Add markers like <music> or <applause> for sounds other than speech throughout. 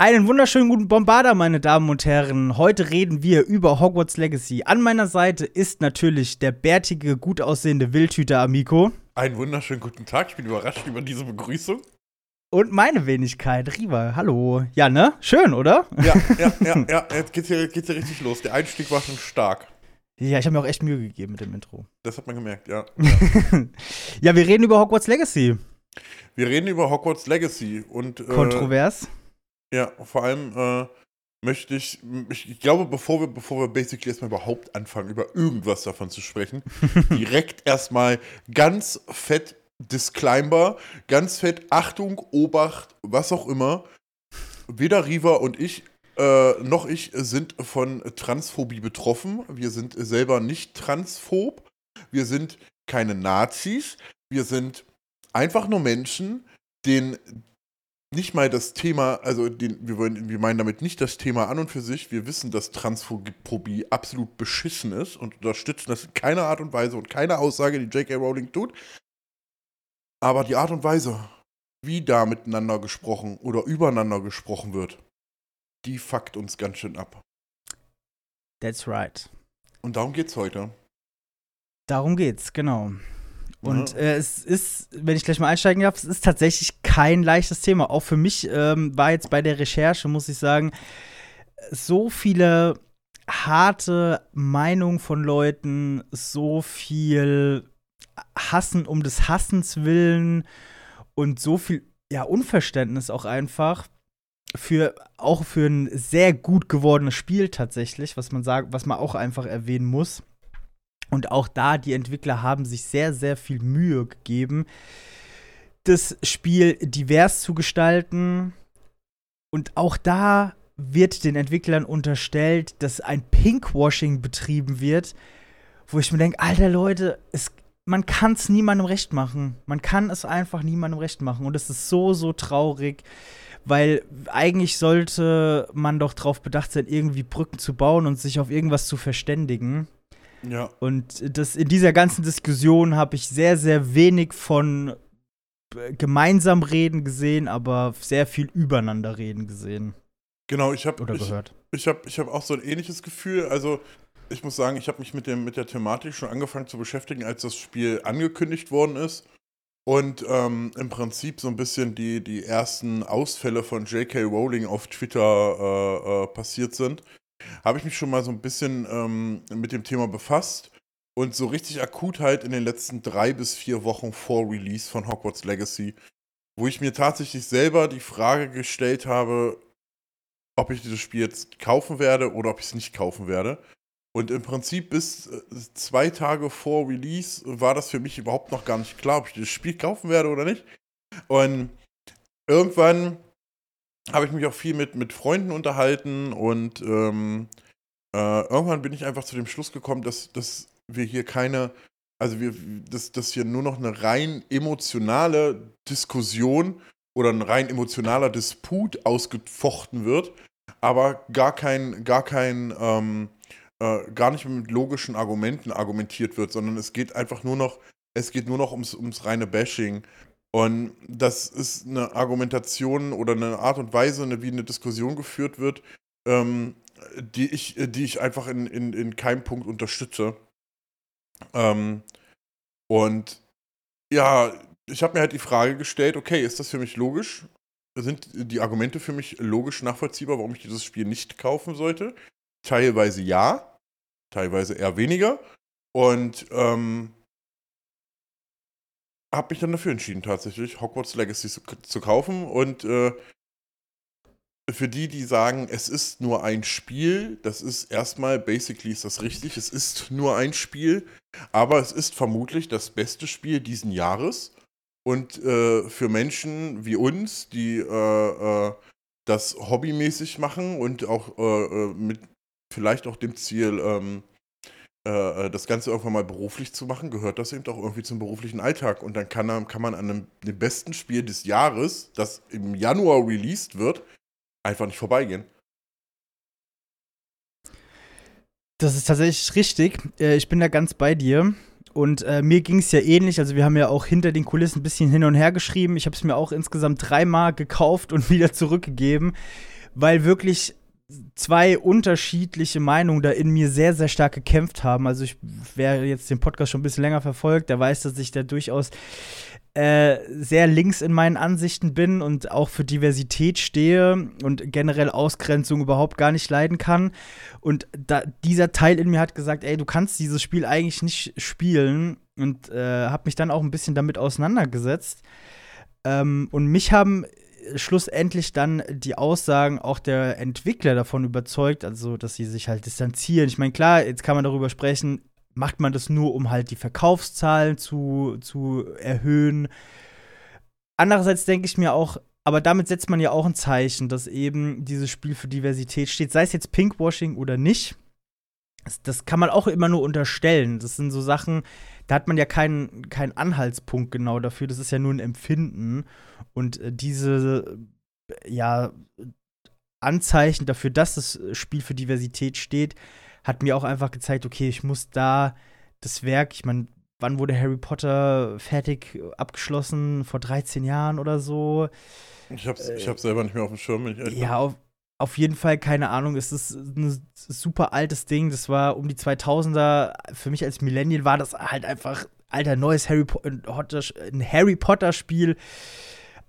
Einen wunderschönen guten Bombarder, meine Damen und Herren. Heute reden wir über Hogwarts Legacy. An meiner Seite ist natürlich der bärtige, gut aussehende Wildhüter Amico. Einen wunderschönen guten Tag. Ich bin überrascht über diese Begrüßung. Und meine Wenigkeit, Riva. Hallo. Ja, ne? Schön, oder? Ja, ja, <laughs> ja, ja. Jetzt geht's hier, geht's hier richtig los. Der Einstieg war schon stark. Ja, ich habe mir auch echt Mühe gegeben mit dem Intro. Das hat man gemerkt, ja. <laughs> ja, wir reden über Hogwarts Legacy. Wir reden über Hogwarts Legacy und. Äh, Kontrovers. Ja, vor allem äh, möchte ich, ich, glaube, bevor wir, bevor wir basically erstmal überhaupt anfangen, über irgendwas davon zu sprechen, <laughs> direkt erstmal ganz fett Disclaimer, ganz fett Achtung, Obacht, was auch immer. Weder Riva und ich äh, noch ich sind von Transphobie betroffen. Wir sind selber nicht transphob. Wir sind keine Nazis. Wir sind einfach nur Menschen, denen nicht mal das Thema, also den, wir, wollen, wir meinen damit nicht das Thema an und für sich. Wir wissen, dass Transphobie absolut beschissen ist und unterstützen das in keiner Art und Weise und keine Aussage, die J.K. Rowling tut. Aber die Art und Weise, wie da miteinander gesprochen oder übereinander gesprochen wird, die fuckt uns ganz schön ab. That's right. Und darum geht's heute. Darum geht's, genau. Und ja. äh, es ist, wenn ich gleich mal einsteigen darf, es ist tatsächlich kein leichtes Thema. Auch für mich ähm, war jetzt bei der Recherche, muss ich sagen, so viele harte Meinungen von Leuten, so viel Hassen um des Hassens willen und so viel ja, Unverständnis auch einfach für auch für ein sehr gut gewordenes Spiel tatsächlich, was man sagt, was man auch einfach erwähnen muss. Und auch da, die Entwickler haben sich sehr, sehr viel Mühe gegeben, das Spiel divers zu gestalten. Und auch da wird den Entwicklern unterstellt, dass ein Pinkwashing betrieben wird, wo ich mir denke, alter Leute, es, man kann es niemandem recht machen. Man kann es einfach niemandem recht machen. Und es ist so, so traurig, weil eigentlich sollte man doch darauf bedacht sein, irgendwie Brücken zu bauen und sich auf irgendwas zu verständigen. Ja. Und das, in dieser ganzen Diskussion habe ich sehr, sehr wenig von äh, gemeinsam reden gesehen, aber sehr viel übereinander reden gesehen. Genau, ich habe ich, gehört. Ich habe ich hab auch so ein ähnliches Gefühl. Also, ich muss sagen, ich habe mich mit, dem, mit der Thematik schon angefangen zu beschäftigen, als das Spiel angekündigt worden ist. Und ähm, im Prinzip so ein bisschen die, die ersten Ausfälle von J.K. Rowling auf Twitter äh, äh, passiert sind habe ich mich schon mal so ein bisschen ähm, mit dem Thema befasst. Und so richtig akut halt in den letzten drei bis vier Wochen vor Release von Hogwarts Legacy, wo ich mir tatsächlich selber die Frage gestellt habe, ob ich dieses Spiel jetzt kaufen werde oder ob ich es nicht kaufen werde. Und im Prinzip bis äh, zwei Tage vor Release war das für mich überhaupt noch gar nicht klar, ob ich das Spiel kaufen werde oder nicht. Und irgendwann habe ich mich auch viel mit, mit Freunden unterhalten und ähm, äh, irgendwann bin ich einfach zu dem Schluss gekommen, dass, dass wir hier keine, also wir, dass, dass hier nur noch eine rein emotionale Diskussion oder ein rein emotionaler Disput ausgefochten wird, aber gar kein, gar kein, ähm, äh, gar nicht mit logischen Argumenten argumentiert wird, sondern es geht einfach nur noch, es geht nur noch ums, ums reine Bashing. Und das ist eine Argumentation oder eine Art und Weise, wie eine Diskussion geführt wird, ähm, die, ich, die ich einfach in, in, in keinem Punkt unterstütze. Ähm, und ja, ich habe mir halt die Frage gestellt, okay, ist das für mich logisch? Sind die Argumente für mich logisch nachvollziehbar, warum ich dieses Spiel nicht kaufen sollte? Teilweise ja, teilweise eher weniger. Und ähm, habe mich dann dafür entschieden, tatsächlich Hogwarts Legacy zu, zu kaufen. Und äh, für die, die sagen, es ist nur ein Spiel, das ist erstmal, basically ist das richtig, es ist nur ein Spiel, aber es ist vermutlich das beste Spiel diesen Jahres. Und äh, für Menschen wie uns, die äh, äh das hobbymäßig machen und auch äh, äh, mit vielleicht auch dem Ziel, ähm, äh, äh, das Ganze irgendwann mal beruflich zu machen, gehört das eben auch irgendwie zum beruflichen Alltag. Und dann kann, kann man an einem, dem besten Spiel des Jahres, das im Januar released wird, einfach nicht vorbeigehen. Das ist tatsächlich richtig. Äh, ich bin da ganz bei dir. Und äh, mir ging es ja ähnlich. Also, wir haben ja auch hinter den Kulissen ein bisschen hin und her geschrieben. Ich habe es mir auch insgesamt dreimal gekauft und <laughs> wieder zurückgegeben weil wirklich zwei unterschiedliche Meinungen da in mir sehr, sehr stark gekämpft haben. Also ich, wer jetzt den Podcast schon ein bisschen länger verfolgt, der weiß, dass ich da durchaus äh, sehr links in meinen Ansichten bin und auch für Diversität stehe und generell Ausgrenzung überhaupt gar nicht leiden kann. Und da, dieser Teil in mir hat gesagt, ey, du kannst dieses Spiel eigentlich nicht spielen und äh, habe mich dann auch ein bisschen damit auseinandergesetzt. Ähm, und mich haben schlussendlich dann die Aussagen auch der Entwickler davon überzeugt, also dass sie sich halt distanzieren. Ich meine, klar, jetzt kann man darüber sprechen, macht man das nur, um halt die Verkaufszahlen zu, zu erhöhen. Andererseits denke ich mir auch, aber damit setzt man ja auch ein Zeichen, dass eben dieses Spiel für Diversität steht, sei es jetzt Pinkwashing oder nicht. Das, das kann man auch immer nur unterstellen. Das sind so Sachen, da hat man ja keinen, keinen Anhaltspunkt genau dafür. Das ist ja nur ein Empfinden. Und äh, diese, ja, Anzeichen dafür, dass das Spiel für Diversität steht, hat mir auch einfach gezeigt, okay, ich muss da das Werk, ich meine, wann wurde Harry Potter fertig abgeschlossen? Vor 13 Jahren oder so. Ich hab's, äh, ich hab's selber nicht mehr auf dem Schirm. ja, auf, auf jeden Fall, keine Ahnung, es ist ein super altes Ding. Das war um die 2000er. Für mich als Millennial war das halt einfach, alter, neues Harry, po ein Harry Potter Spiel.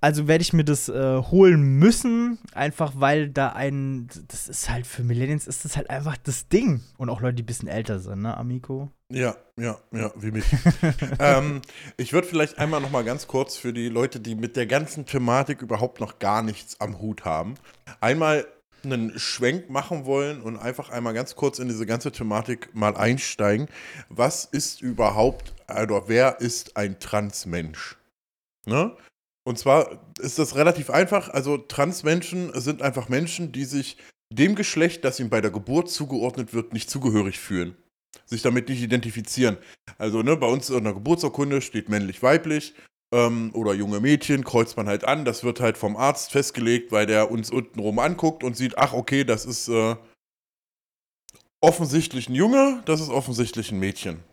Also werde ich mir das äh, holen müssen, einfach weil da ein, das ist halt für Millennials ist das halt einfach das Ding. Und auch Leute, die ein bisschen älter sind, ne, Amico? Ja, ja, ja, wie mich. <laughs> ähm, ich würde vielleicht einmal noch mal ganz kurz für die Leute, die mit der ganzen Thematik überhaupt noch gar nichts am Hut haben, einmal einen Schwenk machen wollen und einfach einmal ganz kurz in diese ganze Thematik mal einsteigen. Was ist überhaupt, also wer ist ein Transmensch? Ne? Und zwar ist das relativ einfach. Also Transmenschen sind einfach Menschen, die sich dem Geschlecht, das ihnen bei der Geburt zugeordnet wird, nicht zugehörig fühlen. Sich damit nicht identifizieren. Also ne, bei uns in der Geburtsurkunde steht männlich-weiblich ähm, oder junge Mädchen, kreuzt man halt an. Das wird halt vom Arzt festgelegt, weil der uns untenrum anguckt und sieht, ach okay, das ist äh, offensichtlich ein Junge, das ist offensichtlich ein Mädchen.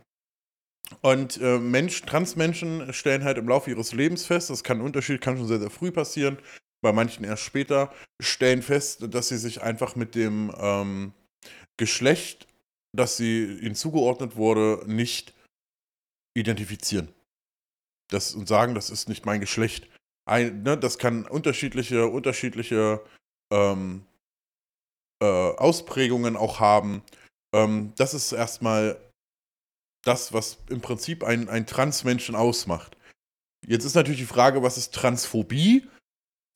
Und äh, Mensch, Transmenschen stellen halt im Laufe ihres Lebens fest, das kann ein Unterschied, kann schon sehr, sehr früh passieren, bei manchen erst später, stellen fest, dass sie sich einfach mit dem ähm, Geschlecht, das sie ihnen zugeordnet wurde, nicht identifizieren das, und sagen, das ist nicht mein Geschlecht. Ein, ne, das kann unterschiedliche, unterschiedliche ähm, äh, Ausprägungen auch haben. Ähm, das ist erstmal das, was im Prinzip ein, ein Transmenschen ausmacht. Jetzt ist natürlich die Frage, was ist Transphobie?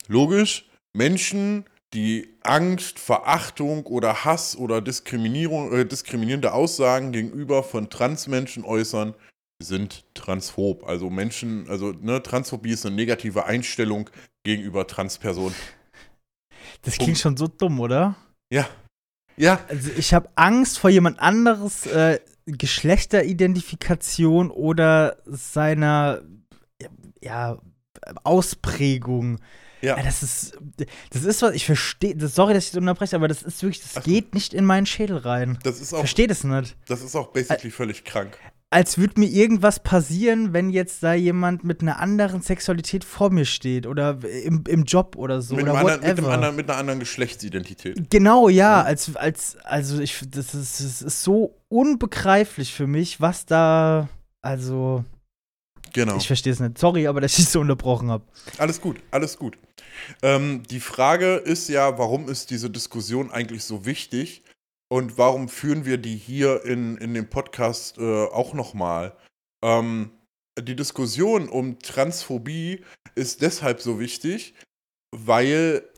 Logisch, Menschen, die Angst, Verachtung oder Hass oder Diskriminierung, äh, diskriminierende Aussagen gegenüber von Transmenschen äußern, sind transphob. Also Menschen, also ne, Transphobie ist eine negative Einstellung gegenüber Transpersonen. Das klingt schon so dumm, oder? Ja. Ja. Also ich habe Angst vor jemand anderes äh, Geschlechteridentifikation oder seiner ja, Ausprägung. Ja. das ist, das ist was, ich verstehe, sorry, dass ich das unterbreche, aber das ist wirklich, das Ach, geht nicht in meinen Schädel rein. Das ist auch, verstehe das nicht. Das ist auch basically völlig krank als würde mir irgendwas passieren, wenn jetzt da jemand mit einer anderen Sexualität vor mir steht oder im, im Job oder so. Mit, oder anderen, mit, anderen, mit, einer anderen Geschlechtsidentität. Genau, ja. ja. Als, als, also ich, das ist, das ist so unbegreiflich für mich, was da, also. Genau. Ich verstehe es nicht. Sorry, aber dass ich so unterbrochen habe. Alles gut, alles gut. Ähm, die Frage ist ja, warum ist diese Diskussion eigentlich so wichtig? Und warum führen wir die hier in, in dem Podcast äh, auch nochmal? Ähm, die Diskussion um Transphobie ist deshalb so wichtig, weil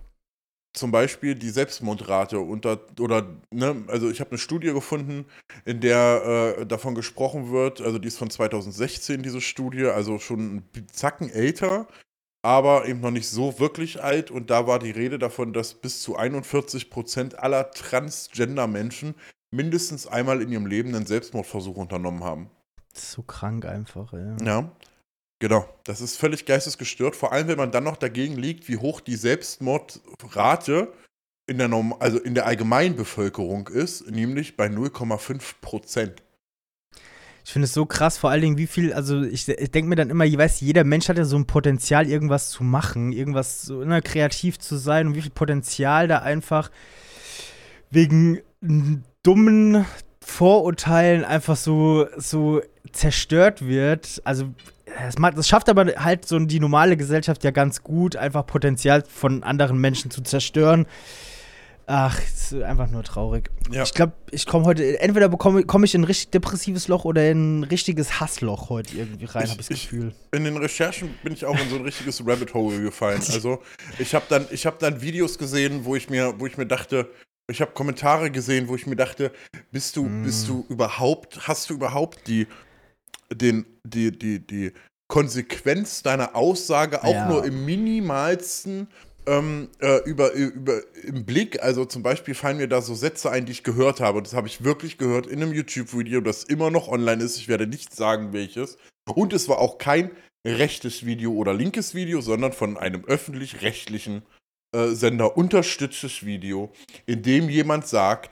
zum Beispiel die Selbstmordrate unter oder ne, also ich habe eine Studie gefunden, in der äh, davon gesprochen wird, also die ist von 2016 diese Studie, also schon ein Zacken älter, aber eben noch nicht so wirklich alt. Und da war die Rede davon, dass bis zu 41 Prozent aller Transgender-Menschen mindestens einmal in ihrem Leben einen Selbstmordversuch unternommen haben. So krank einfach, ey. Ja. Genau, das ist völlig geistesgestört, vor allem wenn man dann noch dagegen liegt, wie hoch die Selbstmordrate in der, Norm also in der Allgemeinbevölkerung ist, nämlich bei 0,5 Prozent. Ich finde es so krass, vor allen Dingen, wie viel, also ich, ich denke mir dann immer, ich weiß, jeder Mensch hat ja so ein Potenzial, irgendwas zu machen, irgendwas so ne, kreativ zu sein und wie viel Potenzial da einfach wegen dummen Vorurteilen einfach so, so zerstört wird. Also das, macht, das schafft aber halt so die normale Gesellschaft ja ganz gut, einfach Potenzial von anderen Menschen zu zerstören. Ach, ist einfach nur traurig. Ja. Ich glaube, ich komme heute, entweder komme komm ich in ein richtig depressives Loch oder in ein richtiges Hassloch heute irgendwie rein, habe ich das Gefühl. In den Recherchen bin ich auch in so ein richtiges Rabbit Hole gefallen. <laughs> Also, ich habe dann, hab dann Videos gesehen, wo ich mir, wo ich mir dachte, ich habe Kommentare gesehen, wo ich mir dachte, bist du, mm. bist du überhaupt, hast du überhaupt die, den, die, die, die Konsequenz deiner Aussage auch ja. nur im minimalsten ähm, äh, über, über, im Blick. Also zum Beispiel fallen mir da so Sätze ein, die ich gehört habe. Das habe ich wirklich gehört in einem YouTube-Video, das immer noch online ist. Ich werde nicht sagen, welches. Und es war auch kein rechtes Video oder linkes Video, sondern von einem öffentlich-rechtlichen äh, Sender unterstütztes Video, in dem jemand sagt,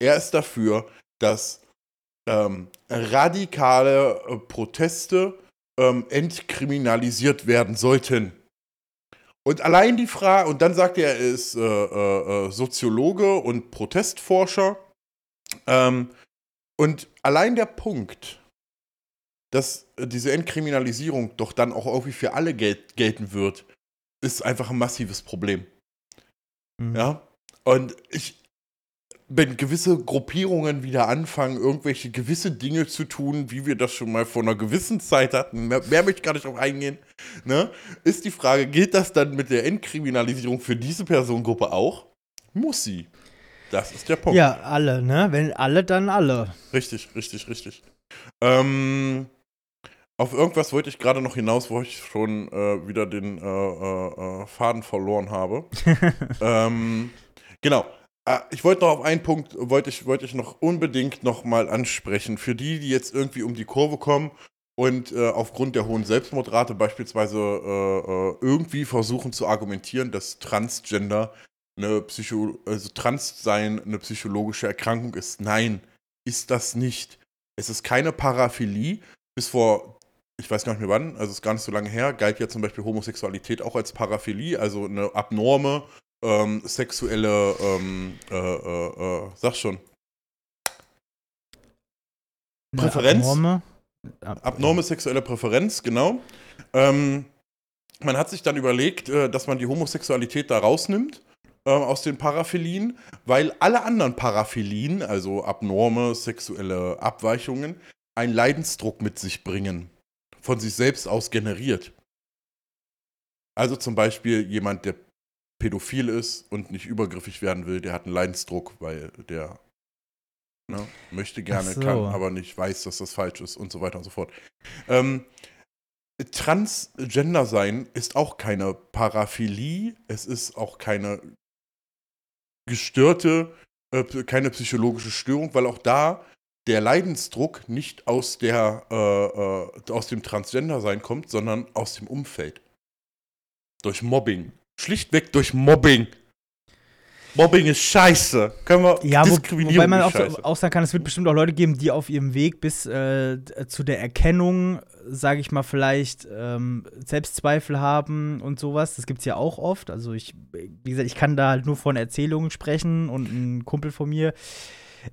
er ist dafür, dass ähm, radikale äh, Proteste ähm, entkriminalisiert werden sollten. Und allein die Frage, und dann sagt er, er ist äh, äh, äh, Soziologe und Protestforscher. Ähm, und allein der Punkt, dass diese Entkriminalisierung doch dann auch irgendwie für alle gel gelten wird, ist einfach ein massives Problem. Mhm. Ja. Und ich, wenn gewisse Gruppierungen wieder anfangen, irgendwelche gewisse Dinge zu tun, wie wir das schon mal vor einer gewissen Zeit hatten, mehr, mehr möchte ich gar nicht drauf eingehen, ne, ist die Frage, gilt das dann mit der Entkriminalisierung für diese Personengruppe auch? Muss sie. Das ist der Punkt. Ja, alle, ne? Wenn alle, dann alle. Richtig, richtig, richtig. Ähm, auf irgendwas wollte ich gerade noch hinaus, wo ich schon äh, wieder den äh, äh, äh Faden verloren habe. <laughs> ähm, genau. Ah, ich wollte noch auf einen Punkt, wollte ich, wollte ich noch unbedingt noch mal ansprechen. Für die, die jetzt irgendwie um die Kurve kommen und äh, aufgrund der hohen Selbstmordrate beispielsweise äh, äh irgendwie versuchen zu argumentieren, dass Transgender eine Psycho also Transsein eine psychologische Erkrankung ist. Nein, ist das nicht. Es ist keine Paraphilie. Bis vor, ich weiß gar nicht mehr wann, also ist gar nicht so lange her, galt ja zum Beispiel Homosexualität auch als Paraphilie, also eine abnorme ähm, sexuelle, ähm, äh, äh, äh, sag schon. Präferenz. Abnorme, Ab abnorme sexuelle Präferenz, genau. Ähm, man hat sich dann überlegt, äh, dass man die Homosexualität da rausnimmt äh, aus den Paraphilien, weil alle anderen Paraphilien, also abnorme sexuelle Abweichungen, einen Leidensdruck mit sich bringen, von sich selbst aus generiert. Also zum Beispiel jemand, der pädophil ist und nicht übergriffig werden will, der hat einen Leidensdruck, weil der ne, möchte gerne, so. kann, aber nicht weiß, dass das falsch ist und so weiter und so fort. Ähm, Transgender sein ist auch keine Paraphilie, es ist auch keine gestörte, äh, keine psychologische Störung, weil auch da der Leidensdruck nicht aus, der, äh, äh, aus dem Transgender-Sein kommt, sondern aus dem Umfeld. Durch Mobbing, Schlichtweg durch Mobbing. Mobbing ist scheiße. Können wir ja, wo, wobei man auch, auch, sagen kann, es wird bestimmt auch Leute geben, die auf ihrem Weg bis äh, zu der Erkennung, sage ich mal, vielleicht ähm, Selbstzweifel haben und sowas. Das gibt es ja auch oft. Also ich, wie gesagt, ich kann da halt nur von Erzählungen sprechen und ein Kumpel von mir,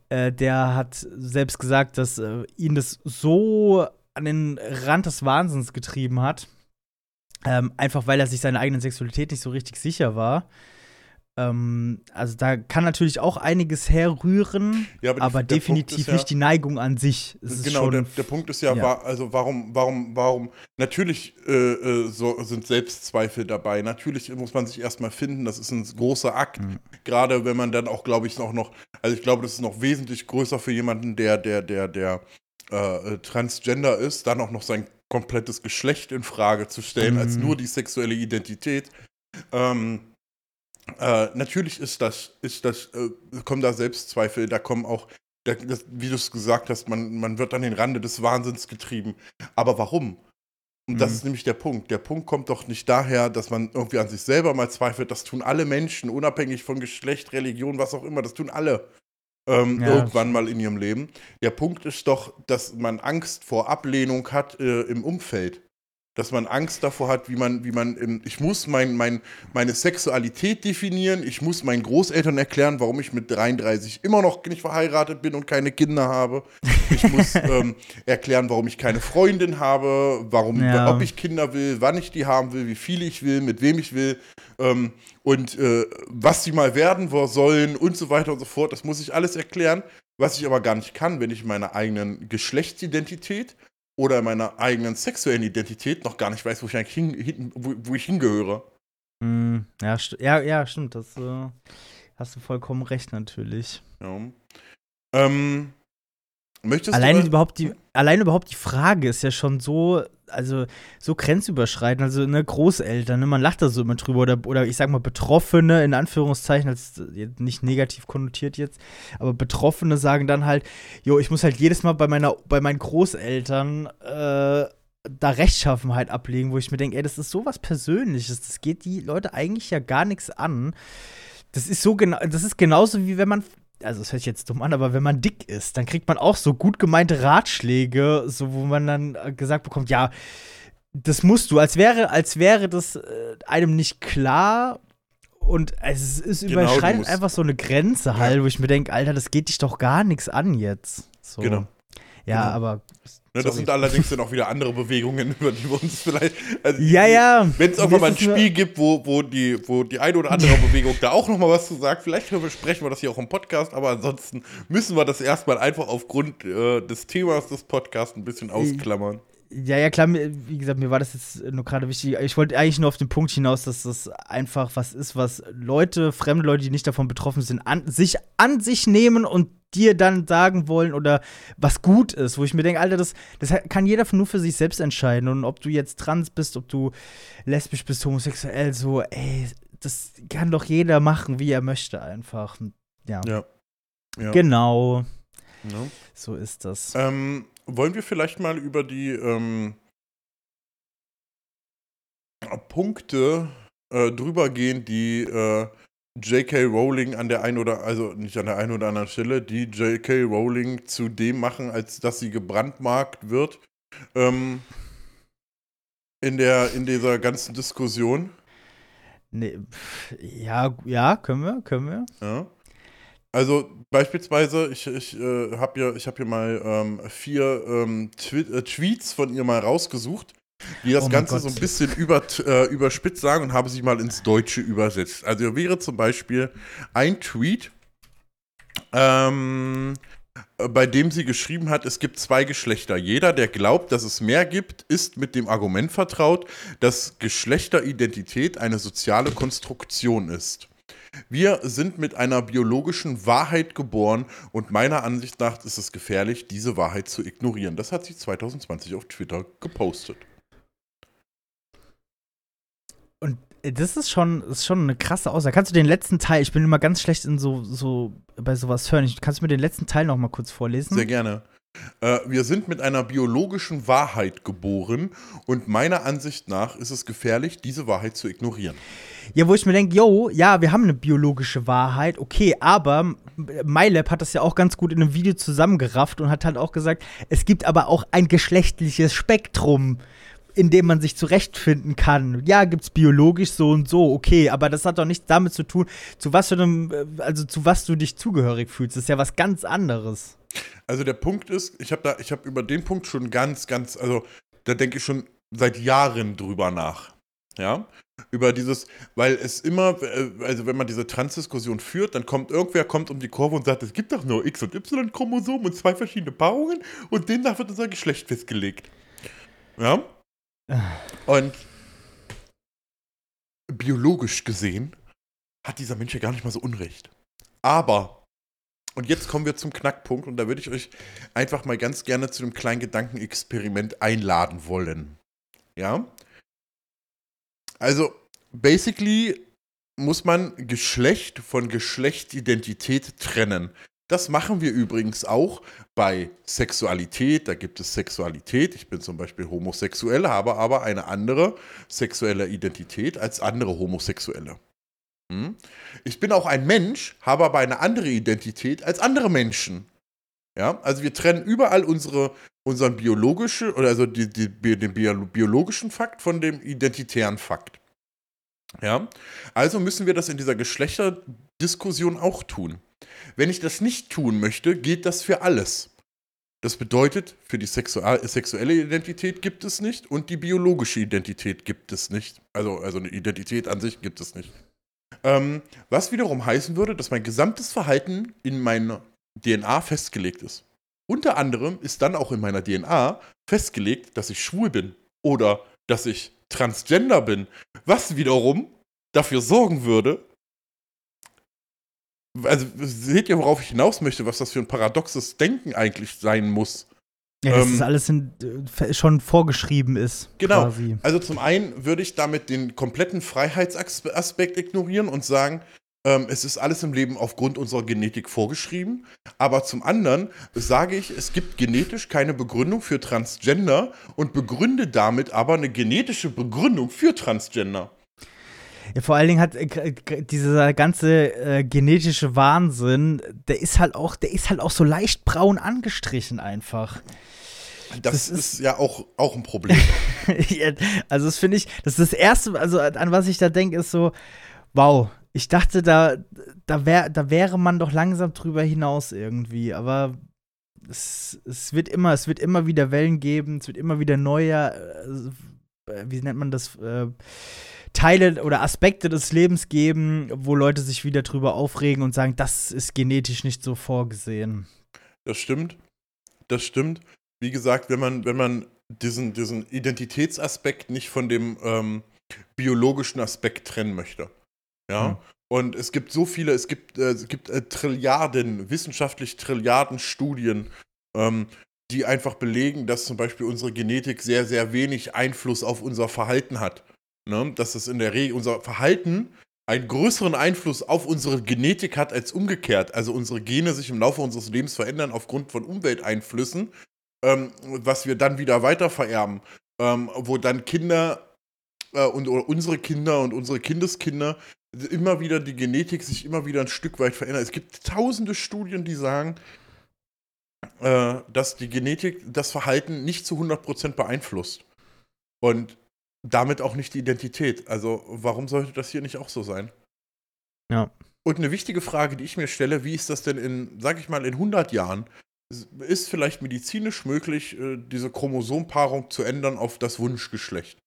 äh, der hat selbst gesagt, dass äh, ihn das so an den Rand des Wahnsinns getrieben hat, ähm, einfach weil er sich seiner eigenen Sexualität nicht so richtig sicher war. Ähm, also da kann natürlich auch einiges herrühren, ja, aber, aber definitiv ja, nicht die Neigung an sich. genau, der, der, Punkt ist ja, ja. War, also warum, warum, warum, natürlich äh, äh, so, sind Selbstzweifel dabei. Natürlich muss man sich erstmal finden, das ist ein großer Akt. Mhm. Gerade wenn man dann auch, glaube ich, noch, noch, also ich glaube, das ist noch wesentlich größer für jemanden, der, der, der, der äh, Transgender ist, dann auch noch sein komplettes Geschlecht in Frage zu stellen, mhm. als nur die sexuelle Identität. Ähm, äh, natürlich ist das, ist das, äh, kommen da Selbstzweifel, da kommen auch, da, das, wie du es gesagt hast, man, man wird an den Rande des Wahnsinns getrieben. Aber warum? Und das mhm. ist nämlich der Punkt. Der Punkt kommt doch nicht daher, dass man irgendwie an sich selber mal zweifelt. Das tun alle Menschen, unabhängig von Geschlecht, Religion, was auch immer. Das tun alle. Ähm, Ja. irgendwann mal in ihrem Leben. Der Punkt ist doch, dass man Angst vor Ablehnung hat äh, im Umfeld. Dass man Angst davor hat, wie man, wie man, im, ich muss mein, mein, meine Sexualität definieren, ich muss meinen Großeltern erklären, warum ich mit 33 immer noch nicht verheiratet bin und keine Kinder habe. Ich muss <laughs> ähm, erklären, warum ich keine Freundin habe, warum, Ja. ob ich Kinder will, wann ich die haben will, wie viele ich will, mit wem ich will ähm, und äh, was sie mal werden sollen und so weiter und so fort. Das muss ich alles erklären, was ich aber gar nicht kann, wenn ich meine eigenen Geschlechtsidentität oder meiner eigenen sexuellen Identität noch gar nicht weiß, wo ich eigentlich hin, hin, wo, wo ich hingehöre. Hm, ja, ja, ja, stimmt. Das äh, hast du vollkommen recht, natürlich. Ja. Ähm, möchtest Allein du überhaupt die, allein überhaupt die Frage ist ja schon so, also so grenzüberschreitend, also ne, Großeltern, ne, man lacht da so immer drüber oder, oder ich sag mal Betroffene, in Anführungszeichen, als nicht negativ konnotiert jetzt, aber Betroffene sagen dann halt, jo, ich muss halt jedes Mal bei meiner, bei meinen Großeltern äh, da Rechtschaffenheit ablegen, wo ich mir denke, ey, das ist sowas Persönliches, das geht die Leute eigentlich ja gar nichts an. Das ist so genau, das ist genauso wie wenn man also das hört sich jetzt dumm an, aber wenn man dick ist, dann kriegt man auch so gut gemeinte Ratschläge, so wo man dann äh, gesagt bekommt, ja, das musst du, als wäre, als wäre das äh, einem nicht klar. Und es, ist Genau, überschreitet einfach so eine Grenze halt, wo ich mir denke, Alter, das geht dich doch gar nichts an jetzt. So. Genau. Ja, Genau. aber. Ne, das sind allerdings dann auch wieder andere Bewegungen, <laughs> über die wir uns vielleicht. Also, Ja, ja. Wenn es irgendwann mal ein Spiel gibt, wo, wo, die, wo die eine oder andere <laughs> Bewegung da auch noch mal was zu sagt, vielleicht besprechen wir das hier auch im Podcast, aber ansonsten müssen wir das erstmal einfach aufgrund äh, des Themas des Podcasts ein bisschen ausklammern. Ja, ja, klar, wie gesagt, mir war das jetzt nur gerade wichtig. Ich wollte eigentlich nur auf den Punkt hinaus, dass das einfach was ist, was Leute, fremde Leute, die nicht davon betroffen sind, an, sich an sich nehmen und dir dann sagen wollen oder was gut ist, wo ich mir denke, Alter, das, das kann jeder nur für sich selbst entscheiden. Und ob du jetzt trans bist, ob du lesbisch bist, homosexuell, so, ey, das kann doch jeder machen, wie er möchte, einfach. Ja. Ja. Ja. Genau, Ne? so ist das. Ähm, wollen wir vielleicht mal über die ähm, Punkte äh, drüber gehen, die äh, J.K. Rowling an der einen oder, also nicht an der einen oder anderen Stelle, die J.K. Rowling zu dem machen, als dass sie gebrandmarkt wird ähm, in, der, in dieser ganzen Diskussion. Nee, ja, ja, können wir, können wir. Ja. Also beispielsweise, ich, ich äh, habe hier, ich hab hier mal ähm, vier ähm, äh, Tweets von ihr mal rausgesucht, die das Oh Ganze so ein bisschen über, äh, überspitzt sagen und habe sie mal ins Deutsche übersetzt. Also wäre zum Beispiel ein Tweet, ähm, äh, bei dem sie geschrieben hat, es gibt zwei Geschlechter. Jeder, der glaubt, dass es mehr gibt, ist mit dem Argument vertraut, dass Geschlechteridentität eine soziale Konstruktion ist. Wir sind mit einer biologischen Wahrheit geboren und meiner Ansicht nach ist es gefährlich, diese Wahrheit zu ignorieren. Das hat sie 2020 auf Twitter gepostet. Und äh, das ist schon, ist schon eine krasse Aussage. Kannst du den letzten Teil, ich bin immer ganz schlecht in so, so bei sowas hören. Ich, kannst du mir den letzten Teil noch mal kurz vorlesen? Sehr gerne. Äh, wir sind mit einer biologischen Wahrheit geboren und meiner Ansicht nach ist es gefährlich, diese Wahrheit zu ignorieren. Ja, wo ich mir denke, yo, ja, wir haben eine biologische Wahrheit, okay, aber MyLab hat das ja auch ganz gut in einem Video zusammengerafft und hat halt auch gesagt, es gibt aber auch ein geschlechtliches Spektrum, in dem man sich zurechtfinden kann. Ja, gibt's biologisch so und so, okay, aber das hat doch nichts damit zu tun, zu was für einem, äh, also zu was du dich zugehörig fühlst. Das ist ja was ganz anderes. Also der Punkt ist, ich habe da, ich habe über den Punkt schon ganz, ganz, also da denke ich schon seit Jahren drüber nach. Ja, über dieses, weil es immer, äh, also wenn man diese Transdiskussion führt, dann kommt irgendwer kommt um die Kurve und sagt, es gibt doch nur X und Y-Chromosomen und zwei verschiedene Paarungen und demnach wird unser Geschlecht festgelegt. Ja. Und biologisch gesehen hat dieser Mensch ja gar nicht mal so unrecht. Aber, und jetzt kommen wir zum Knackpunkt und da würde ich euch einfach mal ganz gerne zu einem kleinen Gedankenexperiment einladen wollen. Ja? Also, basically muss man Geschlecht von Geschlechtsidentität trennen. Das machen wir übrigens auch bei Sexualität. Da gibt es Sexualität. Ich bin zum Beispiel homosexuell, habe aber eine andere sexuelle Identität als andere Homosexuelle. Hm? Ich bin auch ein Mensch, habe aber eine andere Identität als andere Menschen. Ja, also wir trennen überall unsere, unseren biologischen, oder also die, die, den biologischen Fakt von dem identitären Fakt. Ja, also müssen wir das in dieser Geschlechterdiskussion auch tun. Wenn ich das nicht tun möchte, gilt das für alles. Das bedeutet, für die sexuelle Identität gibt es nicht und die biologische Identität gibt es nicht. Also, also eine Identität an sich gibt es nicht. Ähm, was wiederum heißen würde, dass mein gesamtes Verhalten in meiner DNA festgelegt ist. Unter anderem ist dann auch in meiner DNA festgelegt, dass ich schwul bin oder dass ich transgender bin, was wiederum dafür sorgen würde, also seht ihr, worauf ich hinaus möchte, was das für ein paradoxes Denken eigentlich sein muss. Ja, dass ähm, das alles in, äh, schon vorgeschrieben ist. Genau. Quasi. Also zum einen würde ich damit den kompletten Freiheitsaspekt ignorieren und sagen, ähm, es ist alles im Leben aufgrund unserer Genetik vorgeschrieben. Aber zum anderen sage ich, es gibt genetisch keine Begründung für Transgender und begründe damit aber eine genetische Begründung für Transgender. Ja, vor allen Dingen hat äh, dieser ganze äh, genetische Wahnsinn, der ist halt auch, der ist halt auch so leicht braun angestrichen einfach. Das, das ist, ist, ja auch, auch ein Problem. <laughs> also das finde ich, das ist das Erste, also an was ich da denke, ist so, wow, ich dachte, da, da, wär, da wäre man doch langsam drüber hinaus irgendwie, aber es, es wird immer, es wird immer wieder Wellen geben, es wird immer wieder neue, äh, wie nennt man das, äh, Teile oder Aspekte des Lebens geben, wo Leute sich wieder drüber aufregen und sagen, das ist genetisch nicht so vorgesehen. Das stimmt. Das stimmt. Wie gesagt, wenn man, wenn man diesen, diesen Identitätsaspekt nicht von dem ähm, biologischen Aspekt trennen möchte. Ja. Hm. Und es gibt so viele, es gibt, äh, es gibt äh, Trilliarden, wissenschaftlich Trilliarden Studien, ähm, die einfach belegen, dass zum Beispiel unsere Genetik sehr, sehr wenig Einfluss auf unser Verhalten hat ne, dass es in der Regel unser Verhalten einen größeren Einfluss auf unsere Genetik hat als umgekehrt. Also unsere Gene sich im Laufe unseres Lebens verändern aufgrund von Umwelteinflüssen, ähm, was wir dann wieder weiter vererben. Ähm, wo dann Kinder äh, und unsere Kinder und unsere Kindeskinder immer wieder die Genetik sich immer wieder ein Stück weit verändert. Es gibt tausende Studien, die sagen, äh, dass die Genetik das Verhalten nicht zu 100% beeinflusst. Und damit auch nicht die Identität. Also warum sollte das hier nicht auch so sein? Ja. Und eine wichtige Frage, die ich mir stelle, wie ist das denn in, sag ich mal, in 100 Jahren? Ist vielleicht medizinisch möglich, äh, diese Chromosompaarung zu ändern auf das Wunschgeschlecht?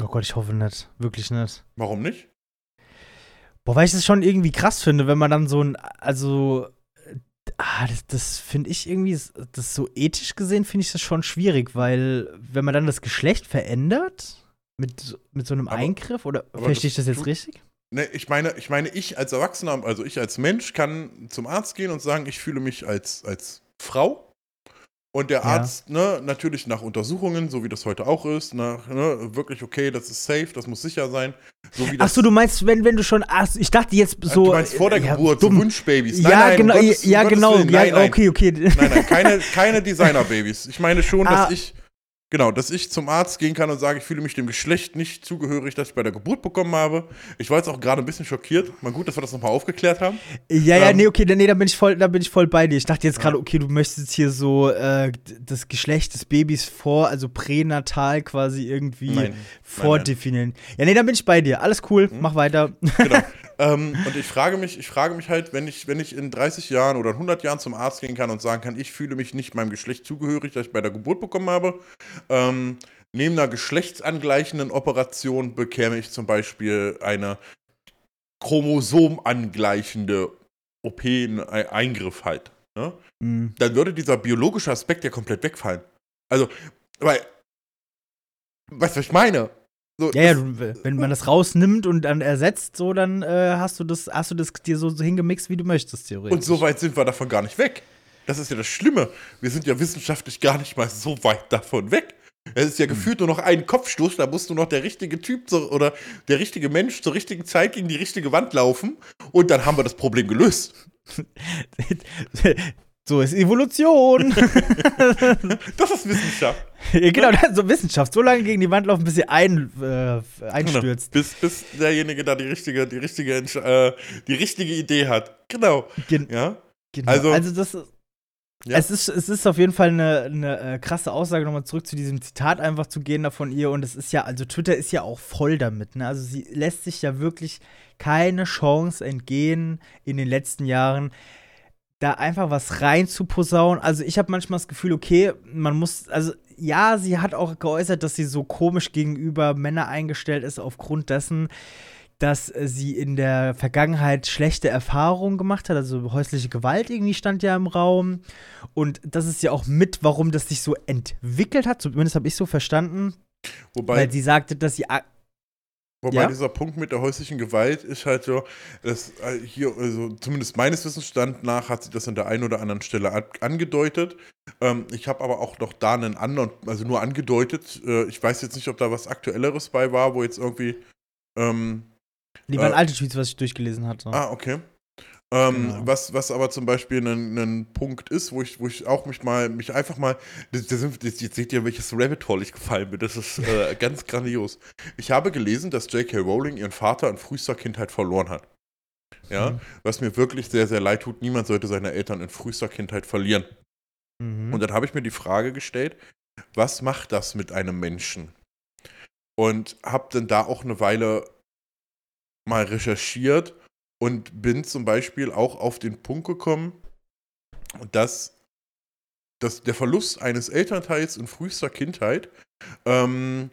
Oh Gott, ich hoffe nicht. Wirklich nicht. Warum nicht? Boah, weil ich das schon irgendwie krass finde, wenn man dann so ein, also ah, das, das finde ich irgendwie, das so ethisch gesehen finde ich das schon schwierig, weil wenn man dann das Geschlecht verändert mit, mit so einem aber, Eingriff, oder verstehe ich das jetzt richtig? Ne, ich meine, ich meine, ich als Erwachsener, also ich als Mensch kann zum Arzt gehen und sagen, ich fühle mich als, als Frau und der Arzt, ja. ne, natürlich nach Untersuchungen, so wie das heute auch ist, nach, ne, wirklich okay, das ist safe, das muss sicher sein. So wie Ach du meinst, wenn, wenn du schon, ach, ich dachte jetzt so. Du meinst vor der ja, Geburt, dumm. so Wunschbabys. Nein, ja, nein, genau, Gottes, ja, genau, nein, ja, okay, okay. Nein, nein, keine, keine <laughs> Designerbabys. Ich meine schon, ah. dass ich Genau, dass ich zum Arzt gehen kann und sage, ich fühle mich dem Geschlecht nicht zugehörig, das ich bei der Geburt bekommen habe. Ich war jetzt auch gerade ein bisschen schockiert. Mal gut, dass wir das nochmal aufgeklärt haben. Ja, ja, ähm, nee, okay, nee, da bin ich voll, da bin ich voll bei dir. Ich dachte jetzt gerade, okay, du möchtest hier so äh, das Geschlecht des Babys vor, also pränatal quasi irgendwie nein, vordefinieren. Nein, nein. Ja, nee, da bin ich bei dir. Alles cool, hm? mach weiter. Genau. <laughs> ähm, und ich frage mich, ich frage mich halt, wenn ich, wenn ich in 30 Jahren oder 100 Jahren zum Arzt gehen kann und sagen kann, ich fühle mich nicht meinem Geschlecht zugehörig, das ich bei der Geburt bekommen habe, ähm, neben einer geschlechtsangleichenden Operation bekäme ich zum Beispiel eine chromosomangleichende OP, einen Eingriff halt. Ne? Mhm. Dann würde dieser biologische Aspekt ja komplett wegfallen. Also, weil, weißt du, was ich meine? So, ja, ja, wenn man das rausnimmt und dann ersetzt, so, dann äh, hast du das, hast du das dir so, hingemixt, wie du möchtest, theoretisch. Und so weit sind wir davon gar nicht weg. Das ist ja das Schlimme. Wir sind ja wissenschaftlich gar nicht mal so weit davon weg. Es ist ja hm. gefühlt nur noch ein Kopfstoß, da musst du noch der richtige Typ so, oder der richtige Mensch zur richtigen Zeit gegen die richtige Wand laufen und dann haben wir das Problem gelöst. <laughs> So ist Evolution. <laughs> das ist Wissenschaft. genau, so Wissenschaft. So lange gegen die Wand laufen, bis sie ein, äh, einstürzt. Genau. Bis, bis derjenige da die richtige, die richtige, äh, die richtige Idee hat. Genau. Gen ja. Genau. Also, also das ist. Ja. Es, ist, es ist auf jeden Fall eine, eine äh, krasse Aussage, nochmal zurück zu diesem Zitat einfach zu gehen da von ihr. Und es ist ja, also Twitter ist ja auch voll damit. Ne? Also sie lässt sich ja wirklich keine Chance entgehen in den letzten Jahren, da einfach was rein zu posaunen. Also ich habe manchmal das Gefühl, okay, man muss, also ja, sie hat auch geäußert, dass sie so komisch gegenüber Männern eingestellt ist aufgrund dessen, dass sie in der Vergangenheit schlechte Erfahrungen gemacht hat, also häusliche Gewalt irgendwie stand ja im Raum. Und das ist ja auch mit, warum das sich so entwickelt hat, zumindest habe ich so verstanden. Wobei, weil sie sagte, dass sie Wobei ja? dieser Punkt mit der häuslichen Gewalt ist halt so, dass äh, hier, also zumindest meines Wissensstand nach, hat sie das an der einen oder anderen Stelle angedeutet. Ähm, ich habe aber auch noch da einen anderen, also nur angedeutet. Äh, ich weiß jetzt nicht, ob da was Aktuelleres bei war, wo jetzt irgendwie. Ähm, Die waren äh, alte Tweets, was ich durchgelesen hatte. Ah, okay. Ähm, genau. was, was aber zum Beispiel ein, ein Punkt ist, wo ich, wo ich auch mich mal, mich einfach mal, das, das, das, jetzt seht ihr, welches Rabbit Hole ich gefallen bin, das ist äh, <laughs> ganz grandios. Ich habe gelesen, dass J.K. Rowling ihren Vater in frühester Kindheit verloren hat. Ja, mhm. was mir wirklich sehr, sehr leid tut, niemand sollte seine Eltern in frühester Kindheit verlieren. Mhm. Und dann habe ich mir die Frage gestellt, was macht das mit einem Menschen? Und habe dann da auch eine Weile mal recherchiert und bin zum Beispiel auch auf den Punkt gekommen, dass, dass der Verlust eines Elternteils in frühester Kindheit ähm,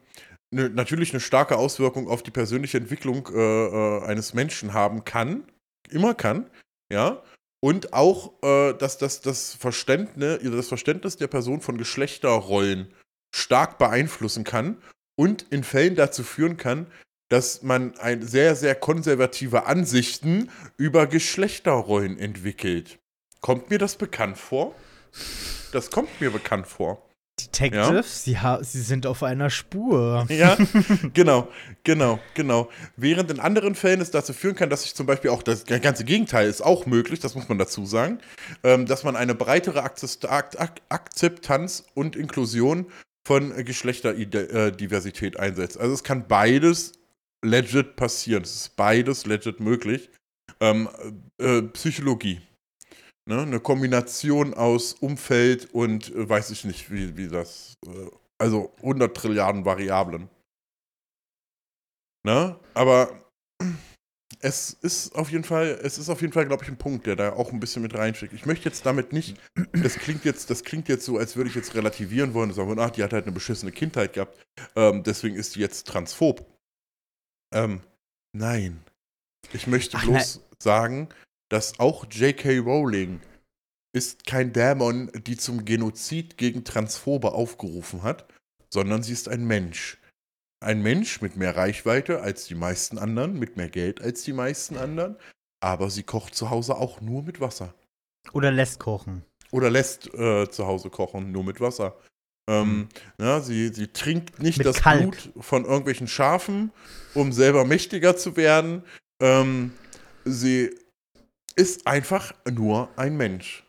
ne, natürlich eine starke Auswirkung auf die persönliche Entwicklung äh, äh, eines Menschen haben kann, immer kann, ja, und auch, äh, dass das, das, Verständnis, das Verständnis der Person von Geschlechterrollen stark beeinflussen kann und in Fällen dazu führen kann, dass man ein sehr, sehr konservative Ansichten über Geschlechterrollen entwickelt. Kommt mir das bekannt vor? Das kommt mir bekannt vor. Detectives, ja? sie, sie sind auf einer Spur. <laughs> Ja, genau, genau, genau. Während in anderen Fällen es dazu führen kann, dass sich zum Beispiel auch das ganze Gegenteil ist auch möglich, das muss man dazu sagen, ähm, dass man eine breitere Akzeptanz und Inklusion von Geschlechterdiversität einsetzt. Also es kann beides legit passieren. Es ist beides legit möglich. Ähm, äh, Psychologie. Ne? Eine Kombination aus Umfeld und äh, weiß ich nicht, wie, wie das. Äh, also 100 Trilliarden Variablen. Ne? Aber <clears throat> es ist auf jeden Fall, es ist auf jeden Fall, glaube ich, ein Punkt, der da auch ein bisschen mit reinschickt. Ich möchte jetzt damit nicht, das klingt jetzt, das klingt jetzt so, als würde ich jetzt relativieren wollen sagen, ach, die hat halt eine beschissene Kindheit gehabt, ähm, deswegen ist die jetzt transphob. Ähm, nein. Ich möchte Ach, bloß nein. sagen, dass auch J.K. Rowling ist kein Dämon, die zum Genozid gegen Transphobe aufgerufen hat, sondern sie ist ein Mensch. Ein Mensch mit mehr Reichweite als die meisten anderen, mit mehr Geld als die meisten anderen, aber sie kocht zu Hause auch nur mit Wasser. Oder lässt kochen. Oder lässt äh, zu Hause kochen, nur mit Wasser. Ähm, ja, mhm. sie, sie trinkt nicht Mit das Kalk. Blut von irgendwelchen Schafen, um selber mächtiger zu werden. Ähm, sie ist einfach nur ein Mensch.